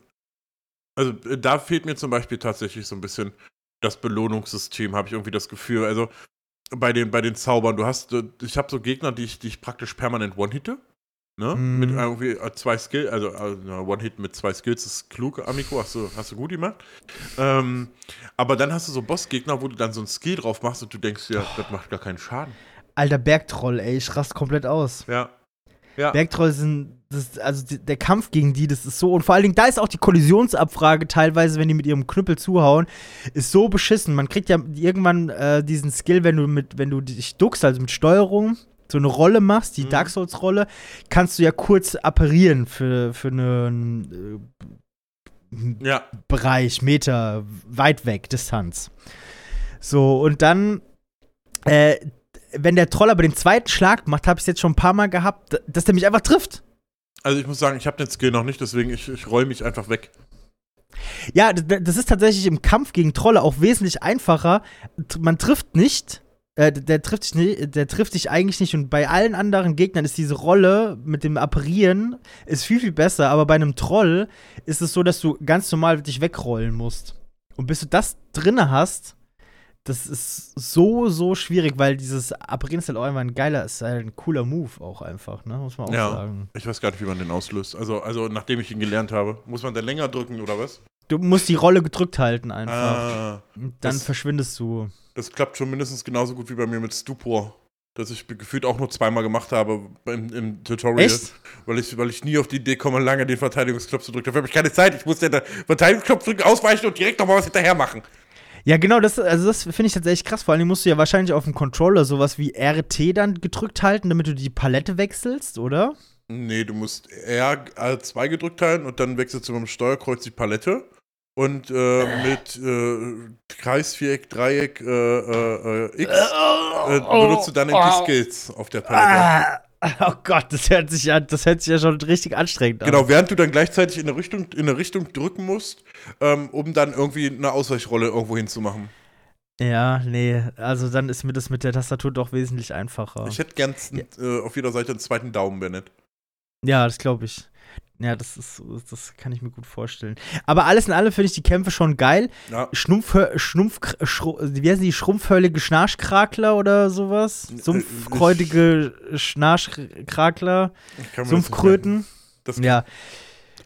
also äh, da fehlt mir zum Beispiel tatsächlich so ein bisschen das Belohnungssystem, habe ich irgendwie das Gefühl. Also bei den, bei den Zaubern, du hast, äh, ich habe so Gegner, die ich, die ich praktisch permanent one-hitte. Ne? Mm. Mit irgendwie äh, zwei Skills, also, also One-Hit mit zwei Skills ist klug, Amico, hast du, hast du gut gemacht. Ähm, aber dann hast du so Bossgegner, wo du dann so ein Skill drauf machst und du denkst, ja, oh. das macht gar keinen Schaden. Alter Bergtroll, ey, ich rast komplett aus. Ja. Ja. Bergtroll sind, das, also der Kampf gegen die, das ist so, und vor allen Dingen, da ist auch die Kollisionsabfrage teilweise, wenn die mit ihrem Knüppel zuhauen, ist so beschissen. Man kriegt ja irgendwann äh, diesen Skill, wenn du mit, wenn du dich duckst, also mit Steuerung, so eine Rolle machst, die mhm. Dark Souls-Rolle, kannst du ja kurz apparieren für, für einen äh, ja. Bereich, Meter, weit weg, Distanz. So, und dann äh, wenn der Troll aber den zweiten Schlag macht, habe ich es jetzt schon ein paar Mal gehabt, dass der mich einfach trifft. Also ich muss sagen, ich habe den Skill noch nicht, deswegen ich, ich roll mich einfach weg. Ja, das ist tatsächlich im Kampf gegen Trolle auch wesentlich einfacher. Man trifft nicht, äh, der, trifft dich nicht, der trifft dich eigentlich nicht. Und bei allen anderen Gegnern ist diese Rolle mit dem Apparieren ist viel, viel besser. Aber bei einem Troll ist es so, dass du ganz normal dich wegrollen musst. Und bis du das drinne hast, das ist so, so schwierig, weil dieses Apparieren ist halt auch einfach ein geiler, ist halt ein cooler Move auch einfach, ne? Muss man auch ja, sagen. Ich weiß gar nicht, wie man den auslöst. Also, also nachdem ich ihn gelernt habe, muss man den länger drücken oder was? Du musst die Rolle gedrückt halten einfach. Ah, dann das, verschwindest du. Das klappt schon mindestens genauso gut wie bei mir mit Stupor. Das ich gefühlt auch nur zweimal gemacht habe im, im Tutorial. Echt? Weil ich, weil ich nie auf die Idee komme, lange den Verteidigungsknopf zu drücken. Dafür habe ich keine Zeit. Ich muss den Verteidigungsknopf drücken, ausweichen und direkt nochmal was hinterher machen. Ja, genau, das, also das finde ich tatsächlich krass. Vor allem musst du ja wahrscheinlich auf dem Controller sowas wie RT dann gedrückt halten, damit du die Palette wechselst, oder? Nee, du musst R2 gedrückt halten und dann wechselst du mit dem Steuerkreuz die Palette. Und äh, mit äh, Kreis, Viereck, Dreieck, äh, äh, äh X äh, benutzt du dann oh, die Skills auf der Palette. <laughs> Oh Gott, das hört sich ja, das hört sich ja schon richtig anstrengend an. Genau, während du dann gleichzeitig in eine Richtung, in eine Richtung drücken musst, ähm, um dann irgendwie eine Ausweichrolle irgendwo hinzumachen. Ja, nee, also dann ist mir das mit der Tastatur doch wesentlich einfacher. Ich hätte gern ja. äh, auf jeder Seite einen zweiten Daumen, Bennett. Ja, das glaube ich. Ja, das ist, das kann ich mir gut vorstellen. Aber alles in allem finde ich die Kämpfe schon geil. Ja. Schnumpf, Schnumpf, Schru, wie heißen die, schrumpfhöllige Schnarchkrakler oder sowas? Äh, Sumpfkräutige Schnarchkrakler, Sumpfkröten. Ja.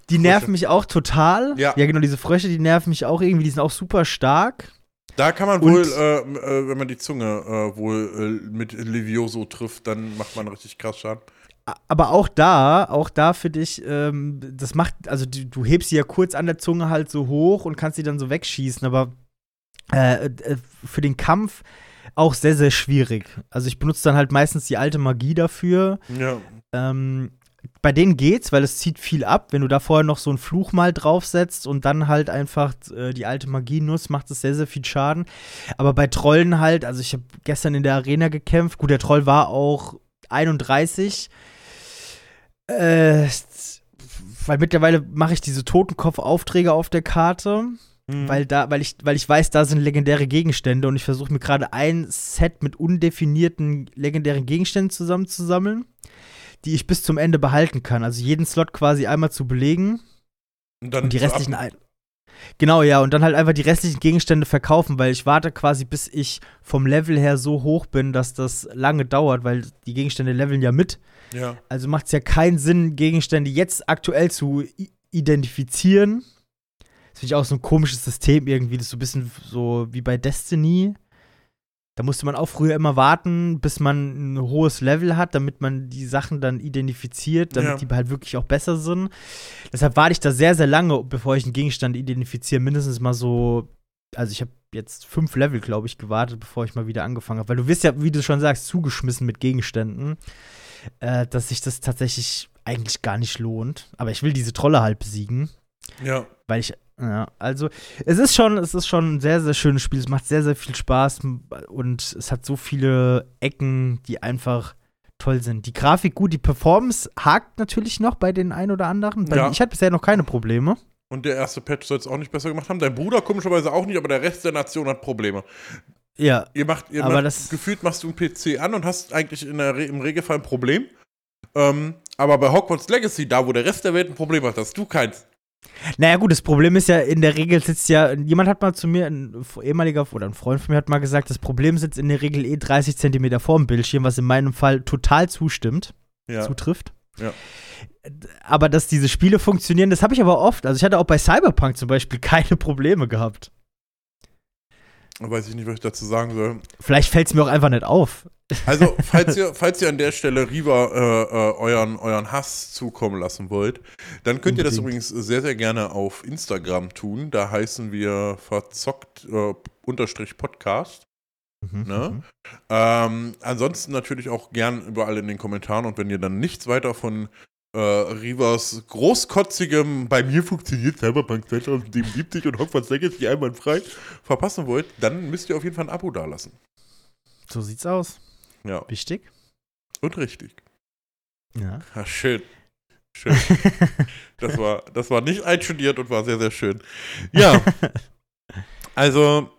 Die Frösche. nerven mich auch total. Ja. ja, genau, diese Frösche, die nerven mich auch irgendwie, die sind auch super stark. Da kann man wohl, äh, äh, wenn man die Zunge äh, wohl äh, mit Levioso trifft, dann macht man richtig krass Schaden aber auch da, auch da für dich, ähm, das macht, also du, du, hebst sie ja kurz an der Zunge halt so hoch und kannst sie dann so wegschießen, aber äh, äh, für den Kampf auch sehr, sehr schwierig. Also ich benutze dann halt meistens die alte Magie dafür. Ja. Ähm, bei denen geht's, weil es zieht viel ab. Wenn du da vorher noch so einen Fluch mal draufsetzt und dann halt einfach äh, die alte Magie nutzt, macht es sehr, sehr viel Schaden. Aber bei Trollen halt, also ich habe gestern in der Arena gekämpft. Gut, der Troll war auch 31. Äh, weil mittlerweile mache ich diese Totenkopf-Aufträge auf der Karte. Mhm. Weil, da, weil, ich, weil ich weiß, da sind legendäre Gegenstände und ich versuche mir gerade ein Set mit undefinierten legendären Gegenständen zusammenzusammeln, die ich bis zum Ende behalten kann. Also jeden Slot quasi einmal zu belegen und, und die restlichen ein Genau, ja, und dann halt einfach die restlichen Gegenstände verkaufen, weil ich warte quasi, bis ich vom Level her so hoch bin, dass das lange dauert, weil die Gegenstände leveln ja mit. Ja. Also macht es ja keinen Sinn, Gegenstände jetzt aktuell zu identifizieren. Das finde ich auch so ein komisches System irgendwie, das ist so ein bisschen so wie bei Destiny. Da musste man auch früher immer warten, bis man ein hohes Level hat, damit man die Sachen dann identifiziert, damit ja. die halt wirklich auch besser sind. Deshalb warte ich da sehr, sehr lange, bevor ich einen Gegenstand identifiziere. Mindestens mal so, also ich habe jetzt fünf Level, glaube ich, gewartet, bevor ich mal wieder angefangen habe. Weil du wirst ja, wie du schon sagst, zugeschmissen mit Gegenständen, äh, dass sich das tatsächlich eigentlich gar nicht lohnt. Aber ich will diese Trolle halt besiegen. Ja. Weil ich ja, also es ist schon, es ist schon ein sehr, sehr schönes Spiel. Es macht sehr, sehr viel Spaß und es hat so viele Ecken, die einfach toll sind. Die Grafik gut, die Performance hakt natürlich noch bei den ein oder anderen. Ja. Ich hatte bisher noch keine Probleme. Und der erste Patch soll es auch nicht besser gemacht haben. Dein Bruder komischerweise auch nicht, aber der Rest der Nation hat Probleme. Ja. Ihr macht, ihr aber macht, das gefühlt machst du einen PC an und hast eigentlich in der, im Regelfall ein Problem. Ähm, aber bei Hogwarts Legacy, da wo der Rest der Welt ein Problem hat, hast du keins. Naja, gut, das Problem ist ja, in der Regel sitzt ja, jemand hat mal zu mir, ein ehemaliger oder ein Freund von mir hat mal gesagt, das Problem sitzt in der Regel eh 30 Zentimeter vor dem Bildschirm, was in meinem Fall total zustimmt, ja. zutrifft. Ja. Aber dass diese Spiele funktionieren, das habe ich aber oft. Also ich hatte auch bei Cyberpunk zum Beispiel <laughs> keine Probleme gehabt. Weiß ich nicht, was ich dazu sagen soll. Vielleicht fällt es mir auch einfach nicht auf. Also, <laughs> falls ihr, falls ihr an der Stelle Riva äh, äh, euren, euren Hass zukommen lassen wollt, dann könnt Unbedingt. ihr das übrigens sehr, sehr gerne auf Instagram tun. Da heißen wir verzockt äh, unterstrich Podcast. Mhm, ne? Mhm. Ähm, ansonsten natürlich auch gern überall in den Kommentaren und wenn ihr dann nichts weiter von äh, Rivas großkotzigem bei mir funktioniert Cyberpunk 2077 und Hogwarts Legacy einwandfrei verpassen wollt, dann müsst ihr auf jeden Fall ein Abo dalassen. So sieht's aus. Ja. Wichtig. Und richtig. Ja. ja schön. Schön. <laughs> das, war, das war nicht einstudiert und war sehr, sehr schön. Ja. <laughs> Also,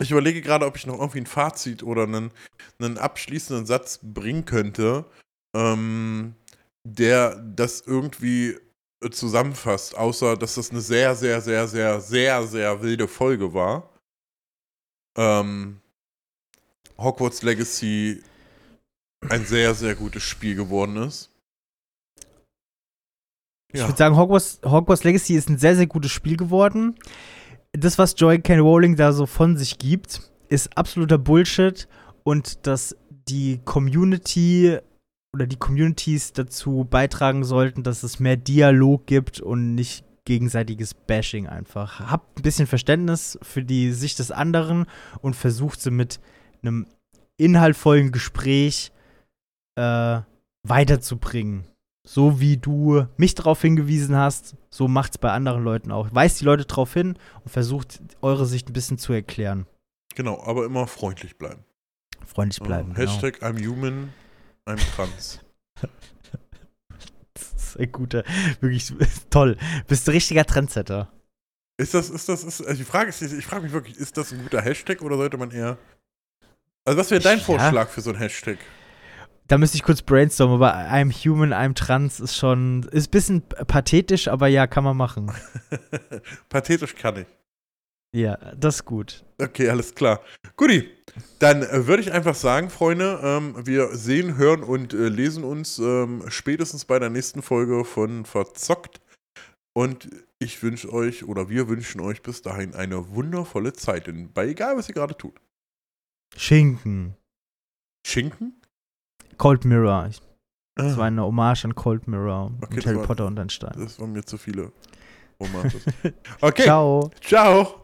ich überlege gerade, ob ich noch irgendwie ein Fazit oder einen, einen abschließenden Satz bringen könnte. Ähm, der das irgendwie äh, zusammenfasst, außer dass das eine sehr, sehr, sehr, sehr, sehr, sehr wilde Folge war. Ähm, Hogwarts Legacy ein sehr, sehr gutes Spiel geworden ist. Ja. Ich würde sagen, Hogwarts, Hogwarts Legacy ist ein sehr, sehr gutes Spiel geworden. Das, was Joy Ken Rowling da so von sich gibt, ist absoluter Bullshit und dass die Community oder die Communities dazu beitragen sollten, dass es mehr Dialog gibt und nicht gegenseitiges Bashing einfach. Habt ein bisschen Verständnis für die Sicht des anderen und versucht sie mit einem inhaltvollen Gespräch äh, weiterzubringen. So wie du mich darauf hingewiesen hast, so macht's bei anderen Leuten auch. Weist die Leute darauf hin und versucht eure Sicht ein bisschen zu erklären. Genau, aber immer freundlich bleiben. Freundlich bleiben. Hashtag genau. I'm human, I'm trans. das ist ein guter, wirklich <laughs> toll. Bist du richtiger Trendsetter. Ist das, ist das, ist, also die Frage ist, ich frage mich wirklich, ist das ein guter Hashtag oder sollte man eher. Also, was wäre dein ja. Vorschlag für so ein Hashtag? Da müsste ich kurz brainstormen, aber I'm human, I'm trans ist schon, ist ein bisschen pathetisch, aber ja, kann man machen. <laughs> pathetisch kann ich. Ja, das ist gut. Okay, alles klar. Guti, dann äh, würde ich einfach sagen, Freunde, ähm, wir sehen, hören und äh, lesen uns ähm, spätestens bei der nächsten Folge von Verzockt. Und ich wünsche euch oder wir wünschen euch bis dahin eine wundervolle Zeit, in, bei egal was ihr gerade tut. Schinken. Schinken? Cold Mirror. Das ah. war eine Hommage an Cold Mirror okay, und Harry war, Potter und ein Stein. Das waren mir zu viele Hommages. <laughs> Okay. Ciao. Ciao.